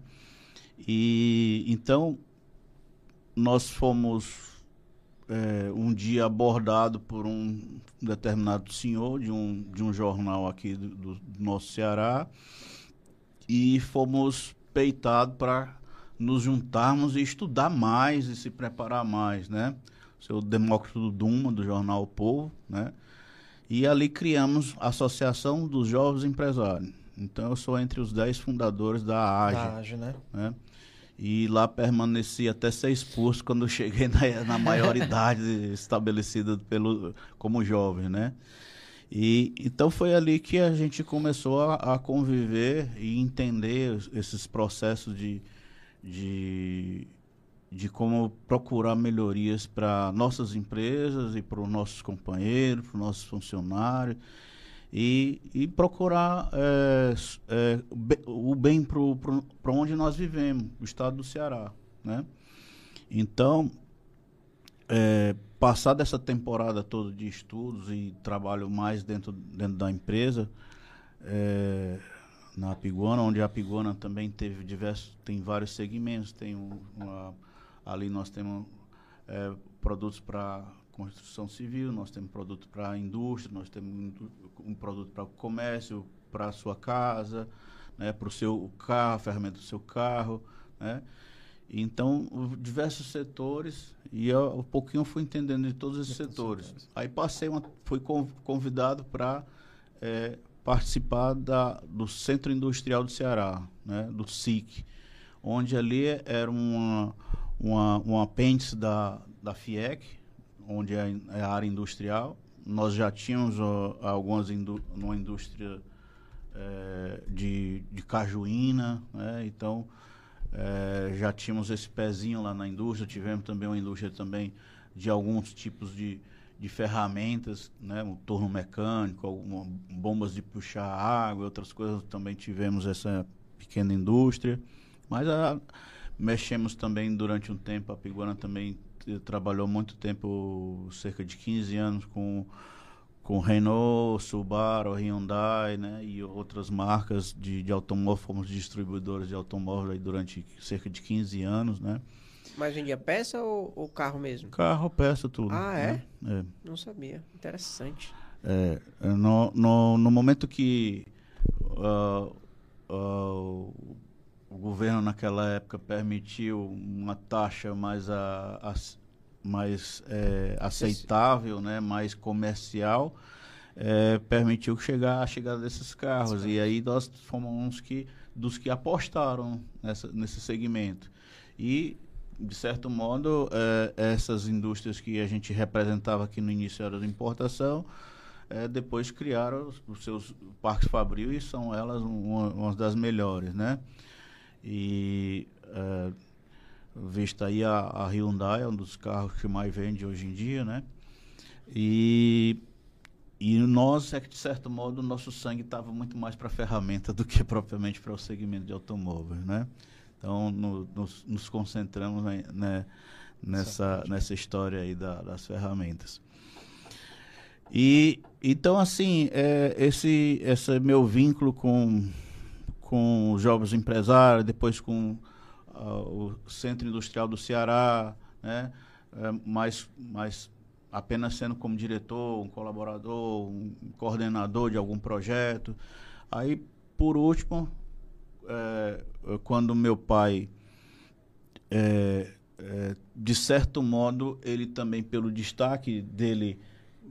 E então nós fomos é, um dia abordado por um determinado senhor de um, de um jornal aqui do, do nosso Ceará e fomos peitados para nos juntarmos e estudar mais e se preparar mais, né? O seu Demócrito Duma, do jornal o Povo, né? E ali criamos a Associação dos Jovens Empresários. Então eu sou entre os dez fundadores da AGE. Da AGE, né? né? E lá permaneci até ser expulso quando cheguei na, na maioridade estabelecida pelo, como jovem, né? E então foi ali que a gente começou a, a conviver e entender esses processos de, de, de como procurar melhorias para nossas empresas e para os nossos companheiros, para os nossos funcionários e, e procurar é, é, o bem para onde nós vivemos, o estado do Ceará. Né? Então, é, passar dessa temporada toda de estudos e trabalho mais dentro, dentro da empresa, é, na Piguana, onde a Piguana também teve diversos, tem vários segmentos, tem uma, ali nós temos é, produtos para construção civil, nós temos produto para a indústria, nós temos um produto para o comércio, para a sua casa, né, para o seu carro, ferramenta do seu carro, né? Então, diversos setores, e eu, um pouquinho fui entendendo de todos esses setores. setores. Aí passei, uma, fui convidado para é, participar da, do Centro Industrial do Ceará, né, do SIC, onde ali era uma, uma, um apêndice da, da FIEC, onde é, é a área industrial. Nós já tínhamos algumas indú numa indústria é, de, de cajuína, né? então é, já tínhamos esse pezinho lá na indústria, tivemos também uma indústria também de alguns tipos de, de ferramentas, né, um torno mecânico, algumas bombas de puxar água, outras coisas. Também tivemos essa pequena indústria, mas mexemos também durante um tempo, a Piguana também trabalhou muito tempo, cerca de 15 anos, com, com Renault, Subaru, Hyundai, né? E outras marcas de, de automóvel, fomos distribuidores de automóveis durante cerca de 15 anos, né? Mas vendia peça ou, ou carro mesmo? Carro, peça, tudo. Ah, né? é? é? Não sabia. Interessante. É, no, no, no momento que uh, uh, o governo naquela época permitiu uma taxa mais, a mais é, aceitável, né, mais comercial, é, permitiu chegar a chegada desses carros. E aí nós fomos uns que, dos que apostaram nessa, nesse segmento. E, de certo modo, é, essas indústrias que a gente representava aqui no início era de importação, é, depois criaram os, os, seus parques fabril e são elas uma, uma das melhores, né? E uh, vista aí a, a, Hyundai, é um dos carros que mais vende hoje em dia, né? E, e nós, é que de certo modo, o nosso sangue estava muito mais para a ferramenta do que propriamente para o segmento de automóveis, né? Então, no, nos, nos, concentramos né, né, nessa, nessa história aí da, das ferramentas. E, então, assim, é, esse, esse meu vínculo com com os jovens empresários, depois com o Centro Industrial do Ceará, né? É, mais, mais apenas sendo como diretor, um colaborador, um coordenador de algum projeto. Aí, por último, é, quando meu pai, é, é, de certo modo, ele também, pelo destaque dele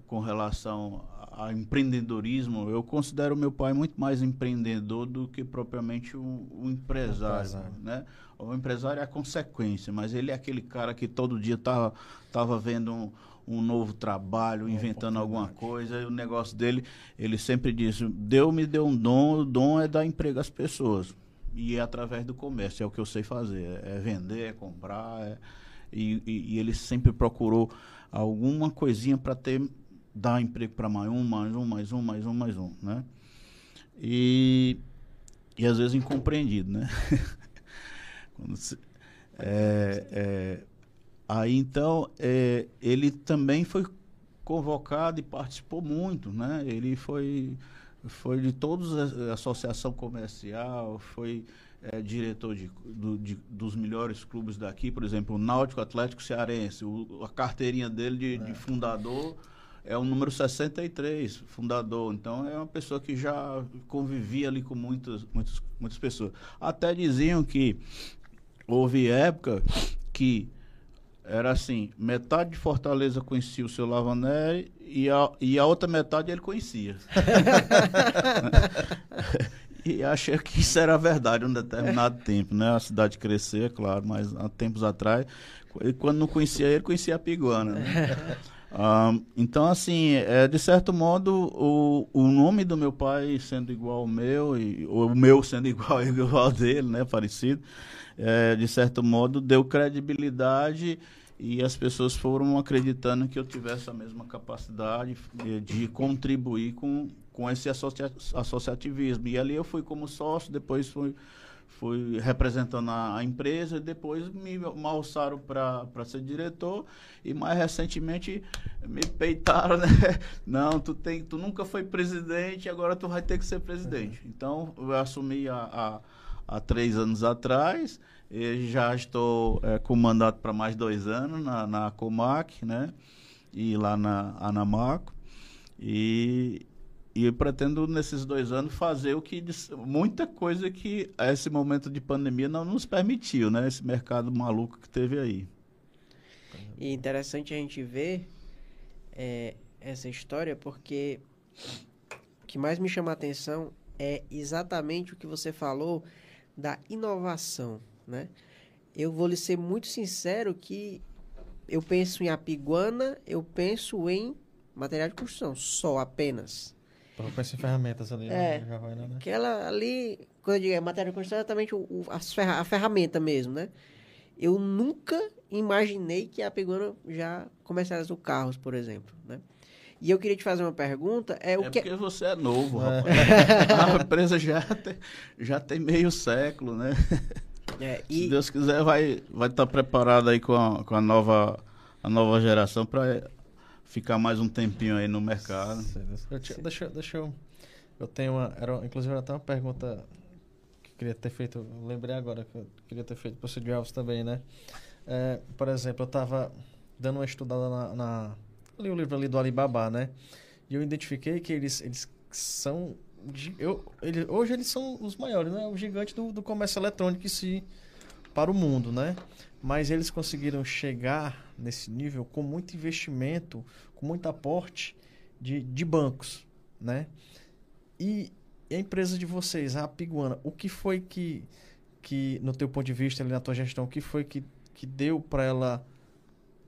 com relação a empreendedorismo, eu considero meu pai muito mais empreendedor do que propriamente um, um empresário, empresário, né? O empresário é a consequência, mas ele é aquele cara que todo dia tava, tava vendo um, um novo trabalho, inventando alguma coisa, e o negócio dele, ele sempre diz, Deus me deu um dom, o dom é dar emprego às pessoas. E é através do comércio, é o que eu sei fazer, é vender, é comprar, é, e, e, e ele sempre procurou alguma coisinha para ter dar emprego para mais um, mais um, mais um, mais um, mais um, né? E, e às vezes incompreendido, né? é, é, aí então é, ele também foi convocado e participou muito, né? Ele foi foi de todos a associação comercial, foi é, diretor de, do, de, dos melhores clubes daqui, por exemplo, o Náutico Atlético Cearense, o, a carteirinha dele de, de é. fundador é o número 63, fundador. Então, é uma pessoa que já convivia ali com muitas, muitas, muitas pessoas. Até diziam que houve época que era assim, metade de Fortaleza conhecia o seu Lavanelli e a, e a outra metade ele conhecia. e achei que isso era verdade um determinado tempo, né? A cidade crescer, é claro, mas há tempos atrás, quando não conhecia ele, conhecia a Piguana. Né? Um, então, assim, é, de certo modo, o, o nome do meu pai sendo igual ao meu, e o meu sendo igual, igual ao dele, né, parecido, é, de certo modo, deu credibilidade e as pessoas foram acreditando que eu tivesse a mesma capacidade de, de contribuir com, com esse associa associativismo. E ali eu fui como sócio, depois fui, fui representando a, a empresa, depois me, alçaram para ser diretor e mais recentemente me peitaram, né? Não, tu, tem, tu nunca foi presidente, agora tu vai ter que ser presidente. Então eu assumi há, há três anos atrás eu já estou é, com mandato para mais dois anos na, na Comac, né? E lá na Anamaco. E, e pretendo, nesses dois anos, fazer o que muita coisa que esse momento de pandemia não nos permitiu, né? Esse mercado maluco que teve aí. E interessante a gente ver é, essa história, porque o que mais me chama a atenção é exatamente o que você falou da inovação né? Eu vou lhe ser muito sincero que eu penso em apiguana, eu penso em material de construção, só apenas. Então, eu penso em ferramentas ali, né? é? Vai, né? Aquela ali, quando eu digo é material de construção, é exatamente o, o, a, ferra, a ferramenta mesmo, né? Eu nunca imaginei que a Apiguana já comercializou carros, por exemplo, né? E eu queria te fazer uma pergunta. É, o é que... porque você é novo, é. rapaz. a empresa já tem, já tem meio século, né? É, e... Se Deus quiser, vai vai estar tá preparado aí com a, com a nova a nova geração para ficar mais um tempinho aí no mercado. Eu te, deixa, deixa eu eu tenho uma era inclusive era até uma pergunta que queria ter feito, lembrei agora que eu queria ter feito para o Alves também, né? É, por exemplo, eu estava dando uma estudada na, na li o livro ali do Alibaba, né? E eu identifiquei que eles eles são eu, ele, hoje eles são os maiores, né? O gigante do, do comércio eletrônico em si para o mundo, né? Mas eles conseguiram chegar nesse nível com muito investimento, com muito aporte de, de bancos, né? E a empresa de vocês, a Piguana, o que foi que, que no teu ponto de vista, ali na tua gestão, o que foi que, que deu para ela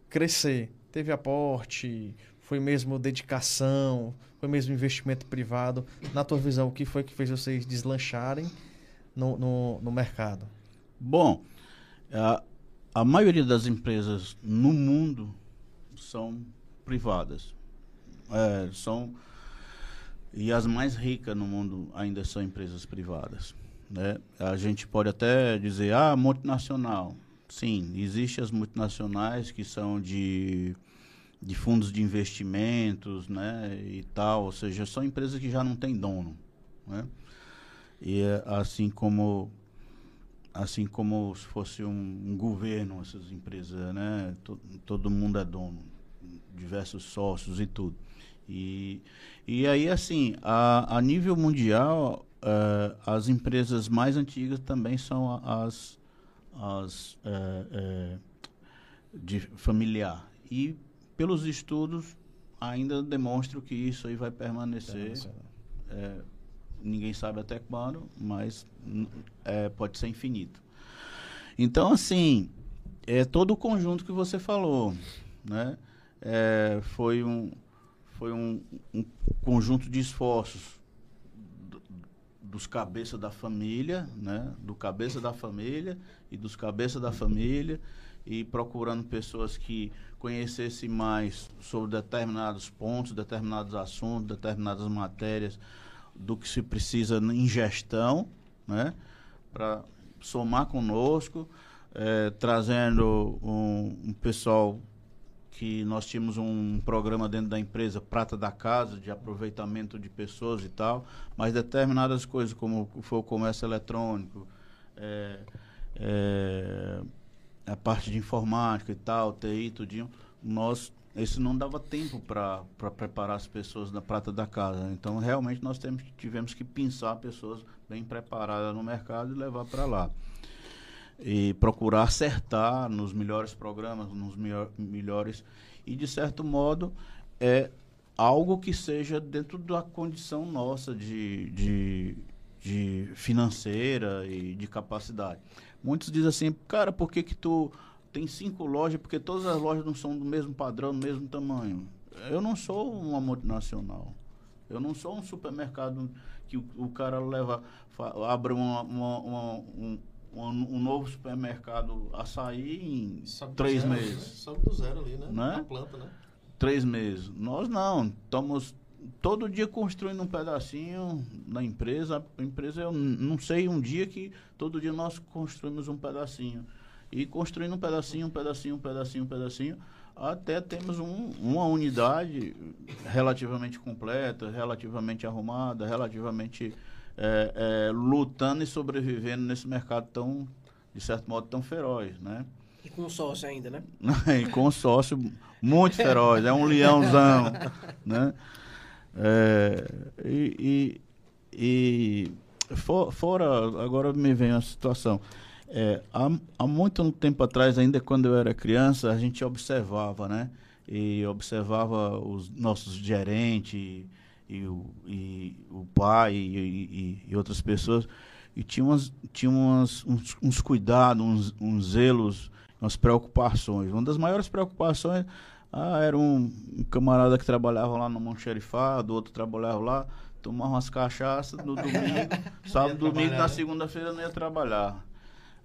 crescer? Teve aporte? Foi mesmo dedicação? Foi mesmo investimento privado? Na tua visão, o que foi que fez vocês deslancharem no, no, no mercado? Bom, a, a maioria das empresas no mundo são privadas. É, são e as mais ricas no mundo ainda são empresas privadas. Né? A gente pode até dizer, ah, multinacional. Sim, existem as multinacionais que são de de fundos de investimentos, né, e tal, ou seja, são empresas que já não têm dono, né? E assim como assim como se fosse um, um governo essas empresas, né? Todo, todo mundo é dono, diversos sócios e tudo. E, e aí assim, a, a nível mundial, uh, as empresas mais antigas também são as as uh, uh, de familiar e pelos estudos, ainda demonstram que isso aí vai permanecer. É, ninguém sabe até quando, mas é, pode ser infinito. Então, assim, é todo o conjunto que você falou, né? É, foi um, foi um, um conjunto de esforços dos cabeças da família, né? Do cabeça da família e dos cabeças da família e procurando pessoas que conhecessem mais sobre determinados pontos, determinados assuntos, determinadas matérias do que se precisa em gestão, né? Para somar conosco, é, trazendo um, um pessoal que nós tínhamos um programa dentro da empresa Prata da Casa, de aproveitamento de pessoas e tal, mas determinadas coisas, como foi o comércio eletrônico, é, é, a parte de informática e tal, TI, tudinho, nós isso não dava tempo para preparar as pessoas na prata da casa. Então, realmente, nós temos, tivemos que pensar pessoas bem preparadas no mercado e levar para lá. E procurar acertar nos melhores programas, nos melhor, melhores. E, de certo modo, é algo que seja dentro da condição nossa de, de, de financeira e de capacidade. Muitos dizem assim, cara, por que que tu tem cinco lojas, porque todas as lojas não são do mesmo padrão, do mesmo tamanho. Eu não sou uma multinacional. Eu não sou um supermercado que o, o cara leva, abre uma, uma, uma, um, um, novo supermercado açaí em Sabe três zero, meses. Né? Sabe do zero ali, né? né? Na planta, né? Três meses. Nós não. Estamos todo dia construindo um pedacinho na empresa. A empresa, eu não sei um dia que todo dia nós construímos um pedacinho e construindo um pedacinho, um pedacinho, um pedacinho, um pedacinho, até temos um, uma unidade relativamente completa, relativamente arrumada, relativamente é, é, lutando e sobrevivendo nesse mercado tão, de certo modo, tão feroz, né? E com sócio ainda, né? e com sócio muito feroz, é um leãozão, né? É, e, e, e for, fora, agora me vem a situação, é, há, há muito tempo atrás, ainda quando eu era criança, a gente observava, né? E observava os nossos gerentes e, e, o, e o pai e, e, outras pessoas e tinha, umas, tinha umas, uns, uns cuidados, uns, uns zelos, umas preocupações. Uma das maiores preocupações ah, era um, um camarada que trabalhava lá no Monte Xerifado, outro trabalhava lá, tomava umas cachaças no domingo, sábado, domingo, na né? segunda-feira não ia trabalhar.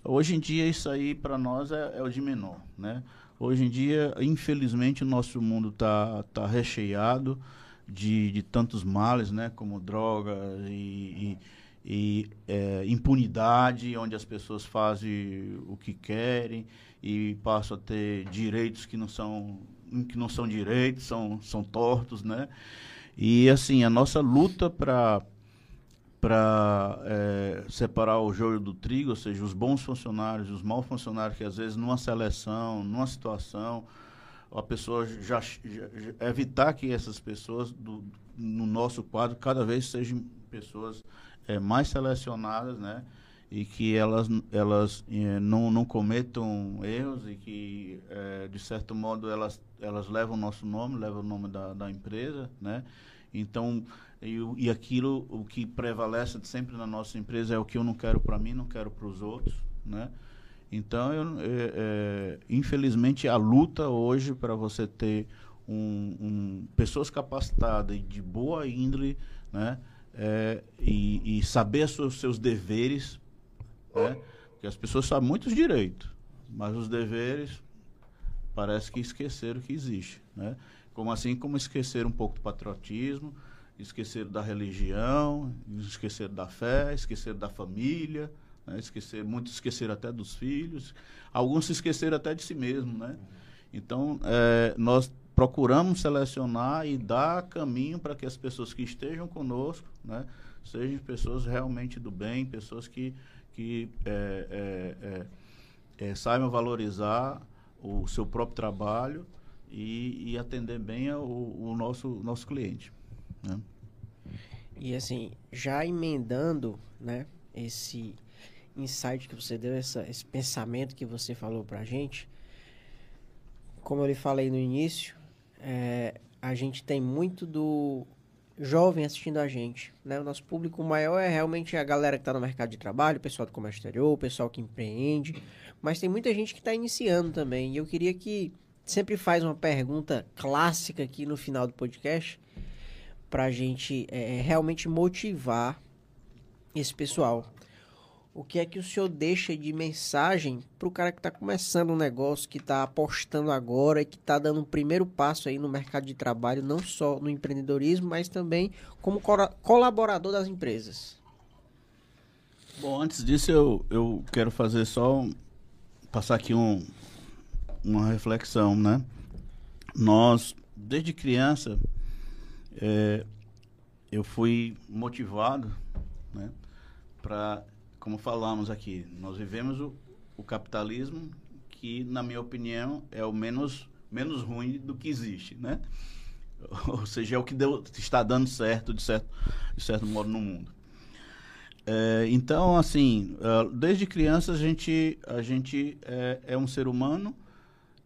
Hoje em dia isso aí para nós é, é, o de menor, né? Hoje em dia, infelizmente, o nosso mundo está tá recheado de, de tantos males, né? Como drogas e, e, e é, impunidade, onde as pessoas fazem o que querem e passam a ter direitos que não são que não são direitos, são, são tortos, né? E assim, a nossa luta para para é, separar o joio do trigo, ou seja, os bons funcionários, os maus funcionários, que às vezes numa seleção, numa situação, a pessoa já, já evitar que essas pessoas do, no nosso quadro cada vez sejam pessoas é, mais selecionadas, né? E que elas, elas é, não, não cometam erros e que, é, de certo modo, elas, elas levam o nosso nome, levam o nome da, da empresa, né? Então, e, e aquilo, o que prevalece sempre na nossa empresa é o que eu não quero para mim, não quero para os outros, né? Então, eu, é, é, infelizmente, a luta hoje para você ter um, um, pessoas capacitadas e de boa índole, né? É, e, e, saber os seus deveres, né? Porque as pessoas sabem muitos direitos, mas os deveres parece que esqueceram que existe, né? Como assim como esquecer um pouco do patriotismo, esquecer da religião, esquecer da fé, esquecer da família, né? esquecer, muitos esqueceram até dos filhos, alguns se esqueceram até de si mesmo, né? Então, é, nós procuramos selecionar e dar caminho para que as pessoas que estejam conosco, né, sejam pessoas realmente do bem, pessoas que, que é, é, saibam valorizar o seu próprio trabalho e, e atender bem o nosso, nosso cliente. Né? E assim, já emendando né, esse insight que você deu, essa, esse pensamento que você falou pra gente, como eu lhe falei no início, é, a gente tem muito do jovem assistindo a gente. Né? O nosso público maior é realmente a galera que está no mercado de trabalho, o pessoal do comércio exterior, o pessoal que empreende, mas tem muita gente que está iniciando também. E eu queria que sempre faz uma pergunta clássica aqui no final do podcast para a gente é, realmente motivar esse pessoal. O que é que o senhor deixa de mensagem para o cara que está começando um negócio, que está apostando agora e que está dando um primeiro passo aí no mercado de trabalho, não só no empreendedorismo, mas também como colaborador das empresas? Bom, antes disso eu, eu quero fazer só passar aqui um, uma reflexão, né? Nós, desde criança, é, eu fui motivado, né? Para, como falamos aqui, nós vivemos o, o capitalismo que, na minha opinião, é o menos menos ruim do que existe, né? Ou seja, é o que deu, está dando certo de, certo, de certo modo, no mundo. É, então, assim, é, desde criança a gente, a gente é, é, um ser humano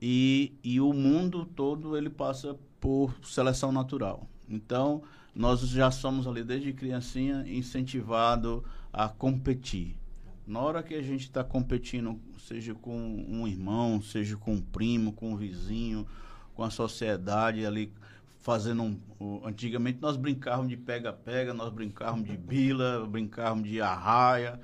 e, e o mundo todo ele passa por seleção natural. Então, nós já somos ali desde criancinha incentivado a competir. Na hora que a gente está competindo, seja com um irmão, seja com um primo, com um vizinho, com a sociedade ali, fazendo um, antigamente nós brincávamos de pega-pega, nós brincávamos de bila, brincávamos de arraia,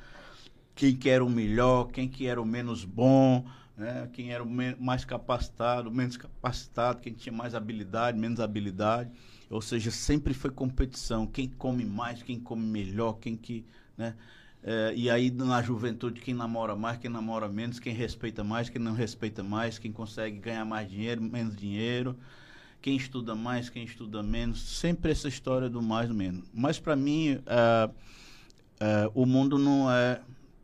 quem que era o melhor, quem que era o menos bom, né? quem era o mais capacitado, menos capacitado, quem tinha mais habilidade, menos habilidade. Ou seja, sempre foi competição, quem come mais, quem come melhor, quem que, né? É, e aí na juventude quem namora mais, quem namora menos, quem respeita mais, quem não respeita mais, quem consegue ganhar mais dinheiro, menos dinheiro quem estuda mais, quem estuda menos, sempre essa história do mais ou menos. Mas para mim, é, é, o mundo não é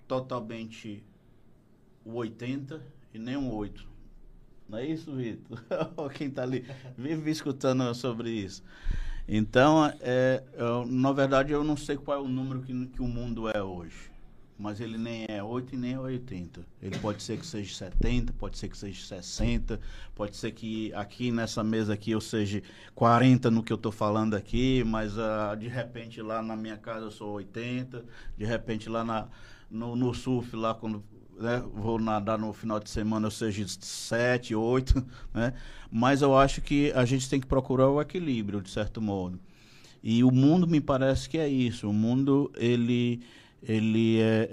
totalmente o 80 e nem um 8. Não é isso, Vitor? quem está ali vive escutando sobre isso. Então, é, eu, na verdade, eu não sei qual é o número que, que o mundo é hoje mas ele nem é 8 e nem é 80. Ele pode ser que seja 70, pode ser que seja 60, pode ser que aqui nessa mesa aqui eu seja 40 no que eu estou falando aqui, mas uh, de repente lá na minha casa eu sou 80, de repente lá na, no, no surf, lá quando né, vou nadar no final de semana eu seja 7, 8, né? Mas eu acho que a gente tem que procurar o equilíbrio, de certo modo. E o mundo me parece que é isso. O mundo, ele ele é,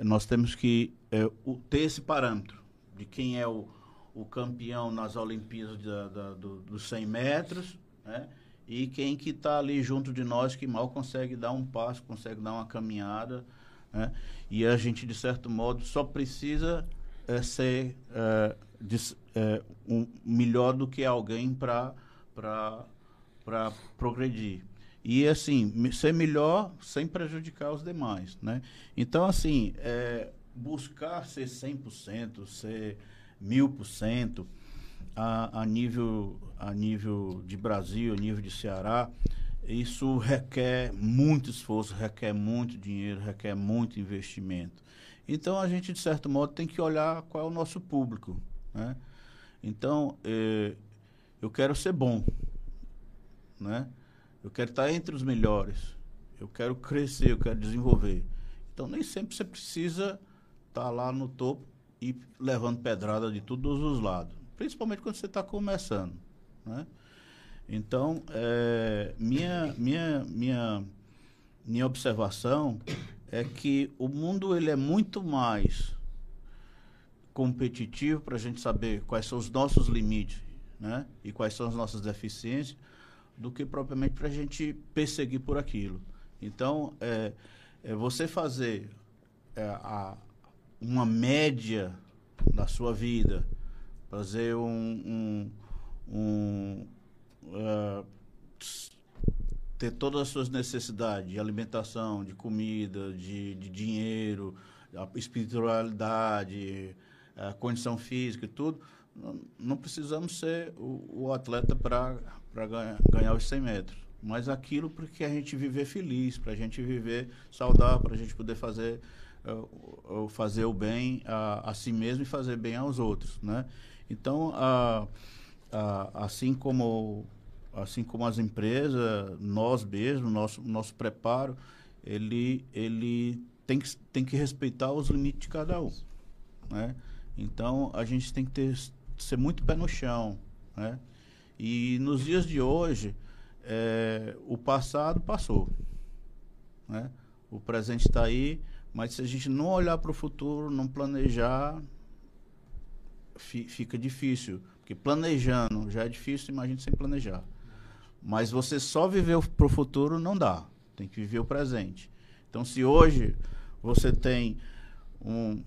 é nós temos que é, o, ter esse parâmetro de quem é o, o campeão nas Olimpíadas da, da, do, dos 100 metros, né? E quem que está ali junto de nós que mal consegue dar um passo, consegue dar uma caminhada, né? E a gente, de certo modo, só precisa é, ser é, de, é, um, melhor do que alguém para progredir e assim ser melhor sem prejudicar os demais, né? Então assim é, buscar ser 100%, ser mil por cento a nível a nível de Brasil, a nível de Ceará, isso requer muito esforço, requer muito dinheiro, requer muito investimento. Então a gente de certo modo tem que olhar qual é o nosso público, né? Então é, eu quero ser bom, né? Eu quero estar entre os melhores. Eu quero crescer, eu quero desenvolver. Então nem sempre você precisa estar lá no topo e levando pedrada de todos os lados. Principalmente quando você está começando. Né? Então, é, minha, minha, minha, minha observação é que o mundo ele é muito mais competitivo para a gente saber quais são os nossos limites né? e quais são as nossas deficiências do que propriamente para a gente perseguir por aquilo. Então, é, é você fazer é, a, uma média da sua vida, fazer um, um, um ter todas as suas necessidades de alimentação, de comida, de, de dinheiro, espiritualidade, condição física e tudo, não, precisamos ser o, o atleta para para ganhar, ganhar os 100 metros. Mas aquilo porque a gente viver feliz, para a gente viver saudável, para a gente poder fazer, uh, fazer o bem a, a, si mesmo e fazer bem aos outros, né? Então, assim como assim como as empresas, nós mesmos, nosso nosso preparo, ele ele tem que, tem que respeitar os limites de cada um, né? Então, a gente tem que ter ser muito pé no chão, né? E nos dias de hoje, é, o passado passou. Né? O presente está aí, mas se a gente não olhar para o futuro, não planejar, fi, fica difícil. Porque planejando já é difícil, imagine sem planejar. Mas você só viver para o futuro não dá. Tem que viver o presente. Então, se hoje você tem um,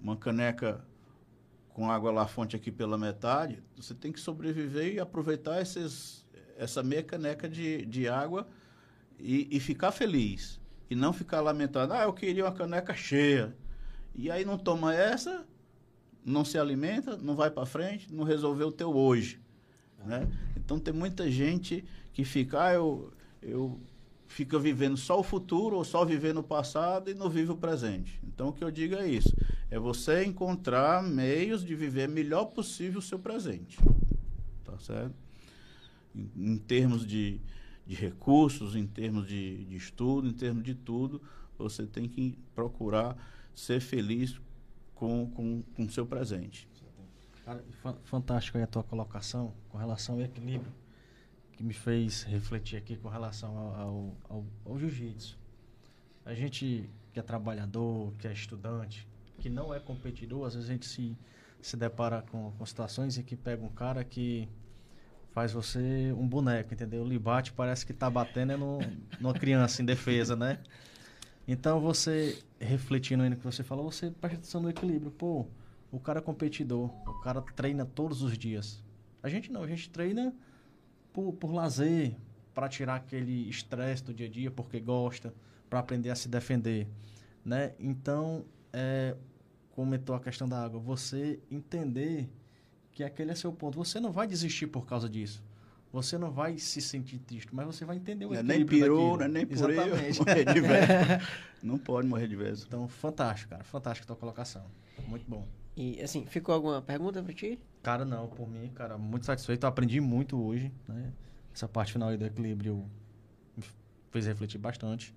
uma caneca com água lá fonte aqui pela metade, você tem que sobreviver e aproveitar esses, essa meia caneca de, de água e, e ficar feliz. E não ficar lamentando, ah, eu queria uma caneca cheia. E aí não toma essa, não se alimenta, não vai para frente, não resolveu o teu hoje. Né? Então tem muita gente que fica, ah, eu, eu fica vivendo só o futuro ou só vivendo o passado e não vive o presente. Então o que eu digo é isso, é você encontrar meios de viver melhor possível o seu presente. Tá certo? Em, em termos de, de recursos, em termos de, de estudo, em termos de tudo, você tem que procurar ser feliz com o com, com seu presente. Fantástico aí a tua colocação com relação ao equilíbrio que me fez refletir aqui com relação ao, ao, ao jiu-jitsu. A gente que é trabalhador, que é estudante, que não é competidor, às vezes a gente se, se depara com, com situações em que pega um cara que faz você um boneco, entendeu? Lhe bate, parece que tá batendo é no, numa criança em defesa, né? Então você, refletindo aí no que você falou, você presta atenção no equilíbrio. Pô, o cara é competidor, o cara treina todos os dias. A gente não, a gente treina por, por lazer, para tirar aquele estresse do dia a dia, porque gosta, para aprender a se defender, né? Então, é, comentou a questão da água, você entender que aquele é seu ponto. Você não vai desistir por causa disso. Você não vai se sentir triste, mas você vai entender o é Nem pirou, né? nem por Exatamente. vez. não pode morrer de vez. Então, fantástico, cara. Fantástico a tua colocação. Muito bom. E, assim, ficou alguma pergunta para ti? Cara, não. Por mim, cara, muito satisfeito. Eu aprendi muito hoje, né? Essa parte final aí do equilíbrio me fez refletir bastante.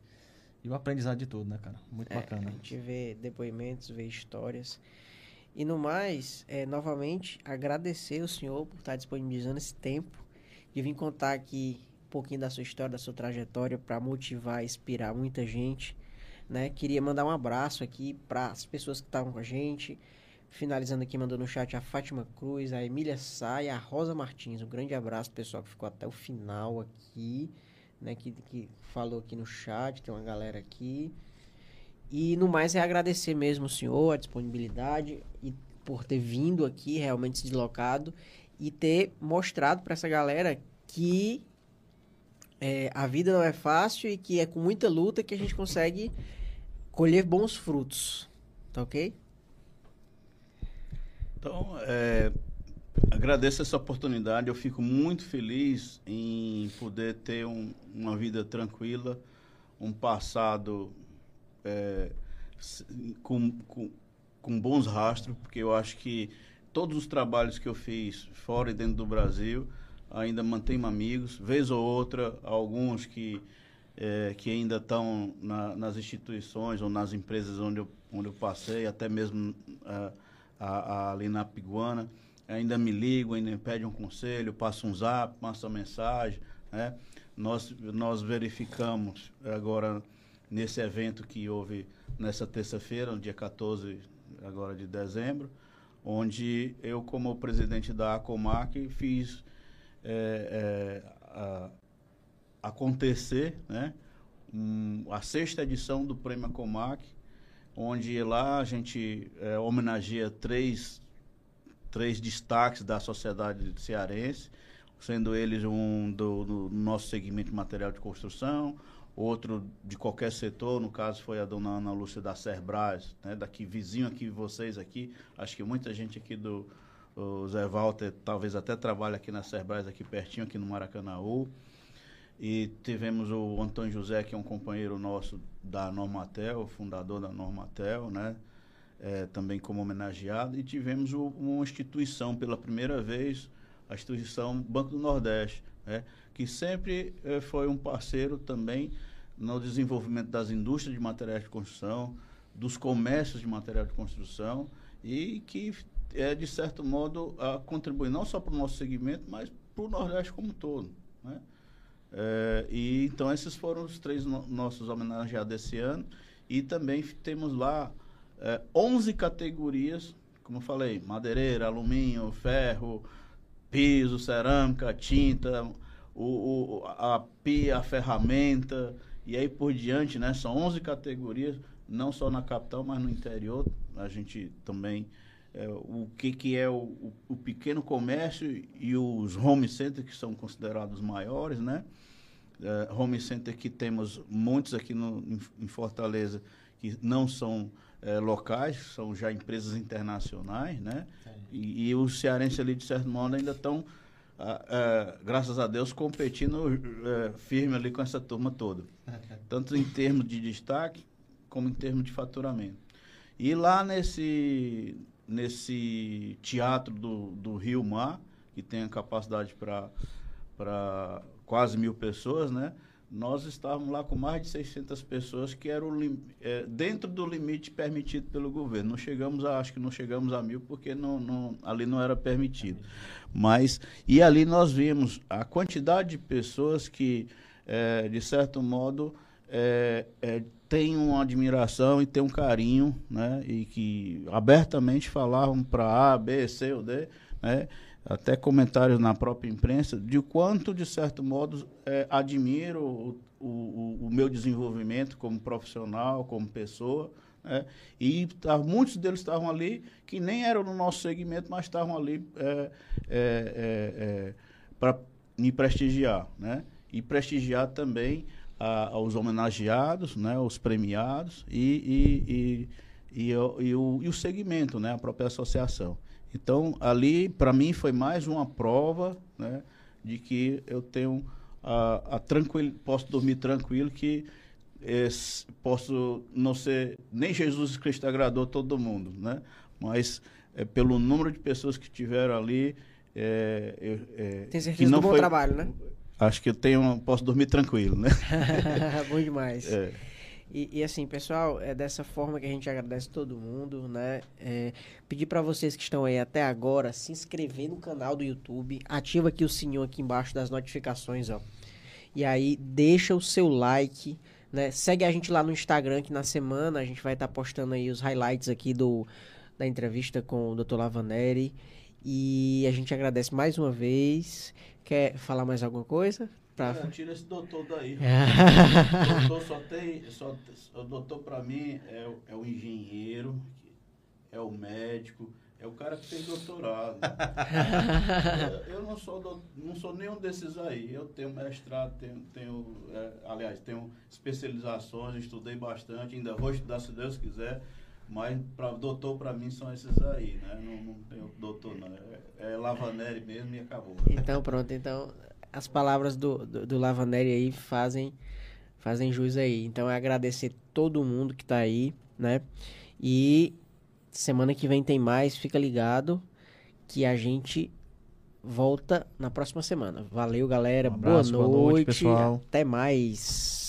E o aprendizado de tudo, né, cara? Muito é, bacana. A gente vê depoimentos, vê histórias. E no mais, é, novamente, agradecer o senhor por estar disponibilizando esse tempo de vir contar aqui um pouquinho da sua história, da sua trajetória para motivar, inspirar muita gente, né? Queria mandar um abraço aqui para as pessoas que estavam com a gente, Finalizando aqui, mandando no chat a Fátima Cruz, a Emília Sá e a Rosa Martins. Um grande abraço, pessoal, que ficou até o final aqui, né? Que, que falou aqui no chat, tem uma galera aqui. E no mais é agradecer mesmo o senhor, a disponibilidade e por ter vindo aqui, realmente se deslocado e ter mostrado para essa galera que é, a vida não é fácil e que é com muita luta que a gente consegue colher bons frutos. Tá ok? Então, é, agradeço essa oportunidade. Eu fico muito feliz em poder ter um, uma vida tranquila, um passado é, com, com, com bons rastros, porque eu acho que todos os trabalhos que eu fiz fora e dentro do Brasil ainda mantenho amigos, vez ou outra, alguns que, é, que ainda estão na, nas instituições ou nas empresas onde eu, onde eu passei, até mesmo uh, a, a, ali na Piguana, ainda me ligam, ainda me pedem um conselho, passam um zap, passam mensagem, né? Nós, nós verificamos agora nesse evento que houve nessa terça-feira, no dia 14 agora de dezembro, onde eu, como presidente da ACOMAC, fiz é, é, a, acontecer né, um, a sexta edição do Prêmio ACOMAC, onde lá a gente é, homenageia três, três destaques da sociedade cearense, sendo eles um do, do, nosso segmento material de construção, outro de qualquer setor, no caso foi a dona Ana Lúcia da Cerbras, né, daqui vizinho aqui vocês aqui, acho que muita gente aqui do Zé Walter talvez até trabalha aqui na Cerbras, aqui pertinho, aqui no Maracanãú. E tivemos o Antônio José, que é um companheiro nosso da Normatel, fundador da Normatel, né? É, também como homenageado. E tivemos o, uma instituição, pela primeira vez, a instituição Banco do Nordeste, né? que sempre é, foi um parceiro também no desenvolvimento das indústrias de materiais de construção, dos comércios de material de construção e que, é, de certo modo, a contribui não só para o nosso segmento, mas para o Nordeste como um todo. Né? É, e então esses foram os três no, nossos homenageados esse ano. E também temos lá é, 11 categorias, como eu falei, madeireira, alumínio, ferro, piso, cerâmica, tinta, o, o, a pia, a ferramenta, e aí por diante, né? São 11 categorias, não só na capital, mas no interior. A gente também é, o que, que é o, o, pequeno comércio e os home centers, que são considerados maiores, né? É, home center que temos muitos aqui no, em, Fortaleza, que não são é, locais, são já empresas internacionais, né? E, e os cearenses ali, de certo modo, ainda estão, ah, graças a Deus, competindo eh, firme ali com essa turma toda. Tanto em termos de destaque, como em termos de faturamento. E lá nesse, nesse teatro do, do Rio Mar, que tem a capacidade para quase mil pessoas, né? nós estávamos lá com mais de 600 pessoas, que era o, é, dentro do limite permitido pelo governo. Não chegamos a, acho que não chegamos a mil, porque não, não, ali não era permitido. Mas, e ali nós vimos a quantidade de pessoas que, é, de certo modo, é, é, tem uma admiração e tem um carinho, né? E que abertamente falavam para A, B, C ou D, né? até comentários na própria imprensa, de quanto, de certo modo, é, admiro o, o, o, meu desenvolvimento como profissional, como pessoa. Né? E tá, muitos deles estavam ali que nem eram no nosso segmento, mas estavam ali é, é, é, é para me prestigiar. Né? E prestigiar também a, aos homenageados, né? os premiados e, e, e, e, e o, e o segmento, né? a própria associação. Então, ali, para mim, foi mais uma prova né, de que eu tenho a, a tranquilo, posso dormir tranquilo, que posso não ser. Nem Jesus Cristo agradou todo mundo, né? mas é, pelo número de pessoas que tiveram ali. É, é, Tem certeza do bom foi, trabalho, né? Acho que eu tenho, posso dormir tranquilo, né? bom demais. É. E, e, assim, pessoal, é dessa forma que a gente agradece todo mundo, né? É, pedir para vocês que estão aí até agora, se inscrever no canal do YouTube, ativa aqui o sininho aqui embaixo das notificações, ó. E aí, deixa o seu like, né? Segue a gente lá no Instagram, que na semana a gente vai estar tá postando aí os highlights aqui do, da entrevista com o Dr. Lavaneri. E a gente agradece mais uma vez. Quer falar mais alguma coisa? Pra... Tira esse doutor daí. o doutor só tem. Só, o doutor, para mim, é, é o engenheiro, é o médico, é o cara que fez doutorado. eu, eu não sou do, não sou nenhum desses aí. Eu tenho mestrado, tenho, tenho é, aliás, tenho especializações, estudei bastante, ainda vou estudar se Deus quiser. Mas para doutor para mim são esses aí, né? Não, não tenho doutor não. É, é Lavaneri mesmo e acabou. Então pronto, então as palavras do, do, do Lavaneri aí fazem, fazem jus aí. Então é agradecer todo mundo que tá aí, né? E semana que vem tem mais, fica ligado que a gente volta na próxima semana. Valeu, galera. Um abraço, boa, noite, boa noite, pessoal. Até mais.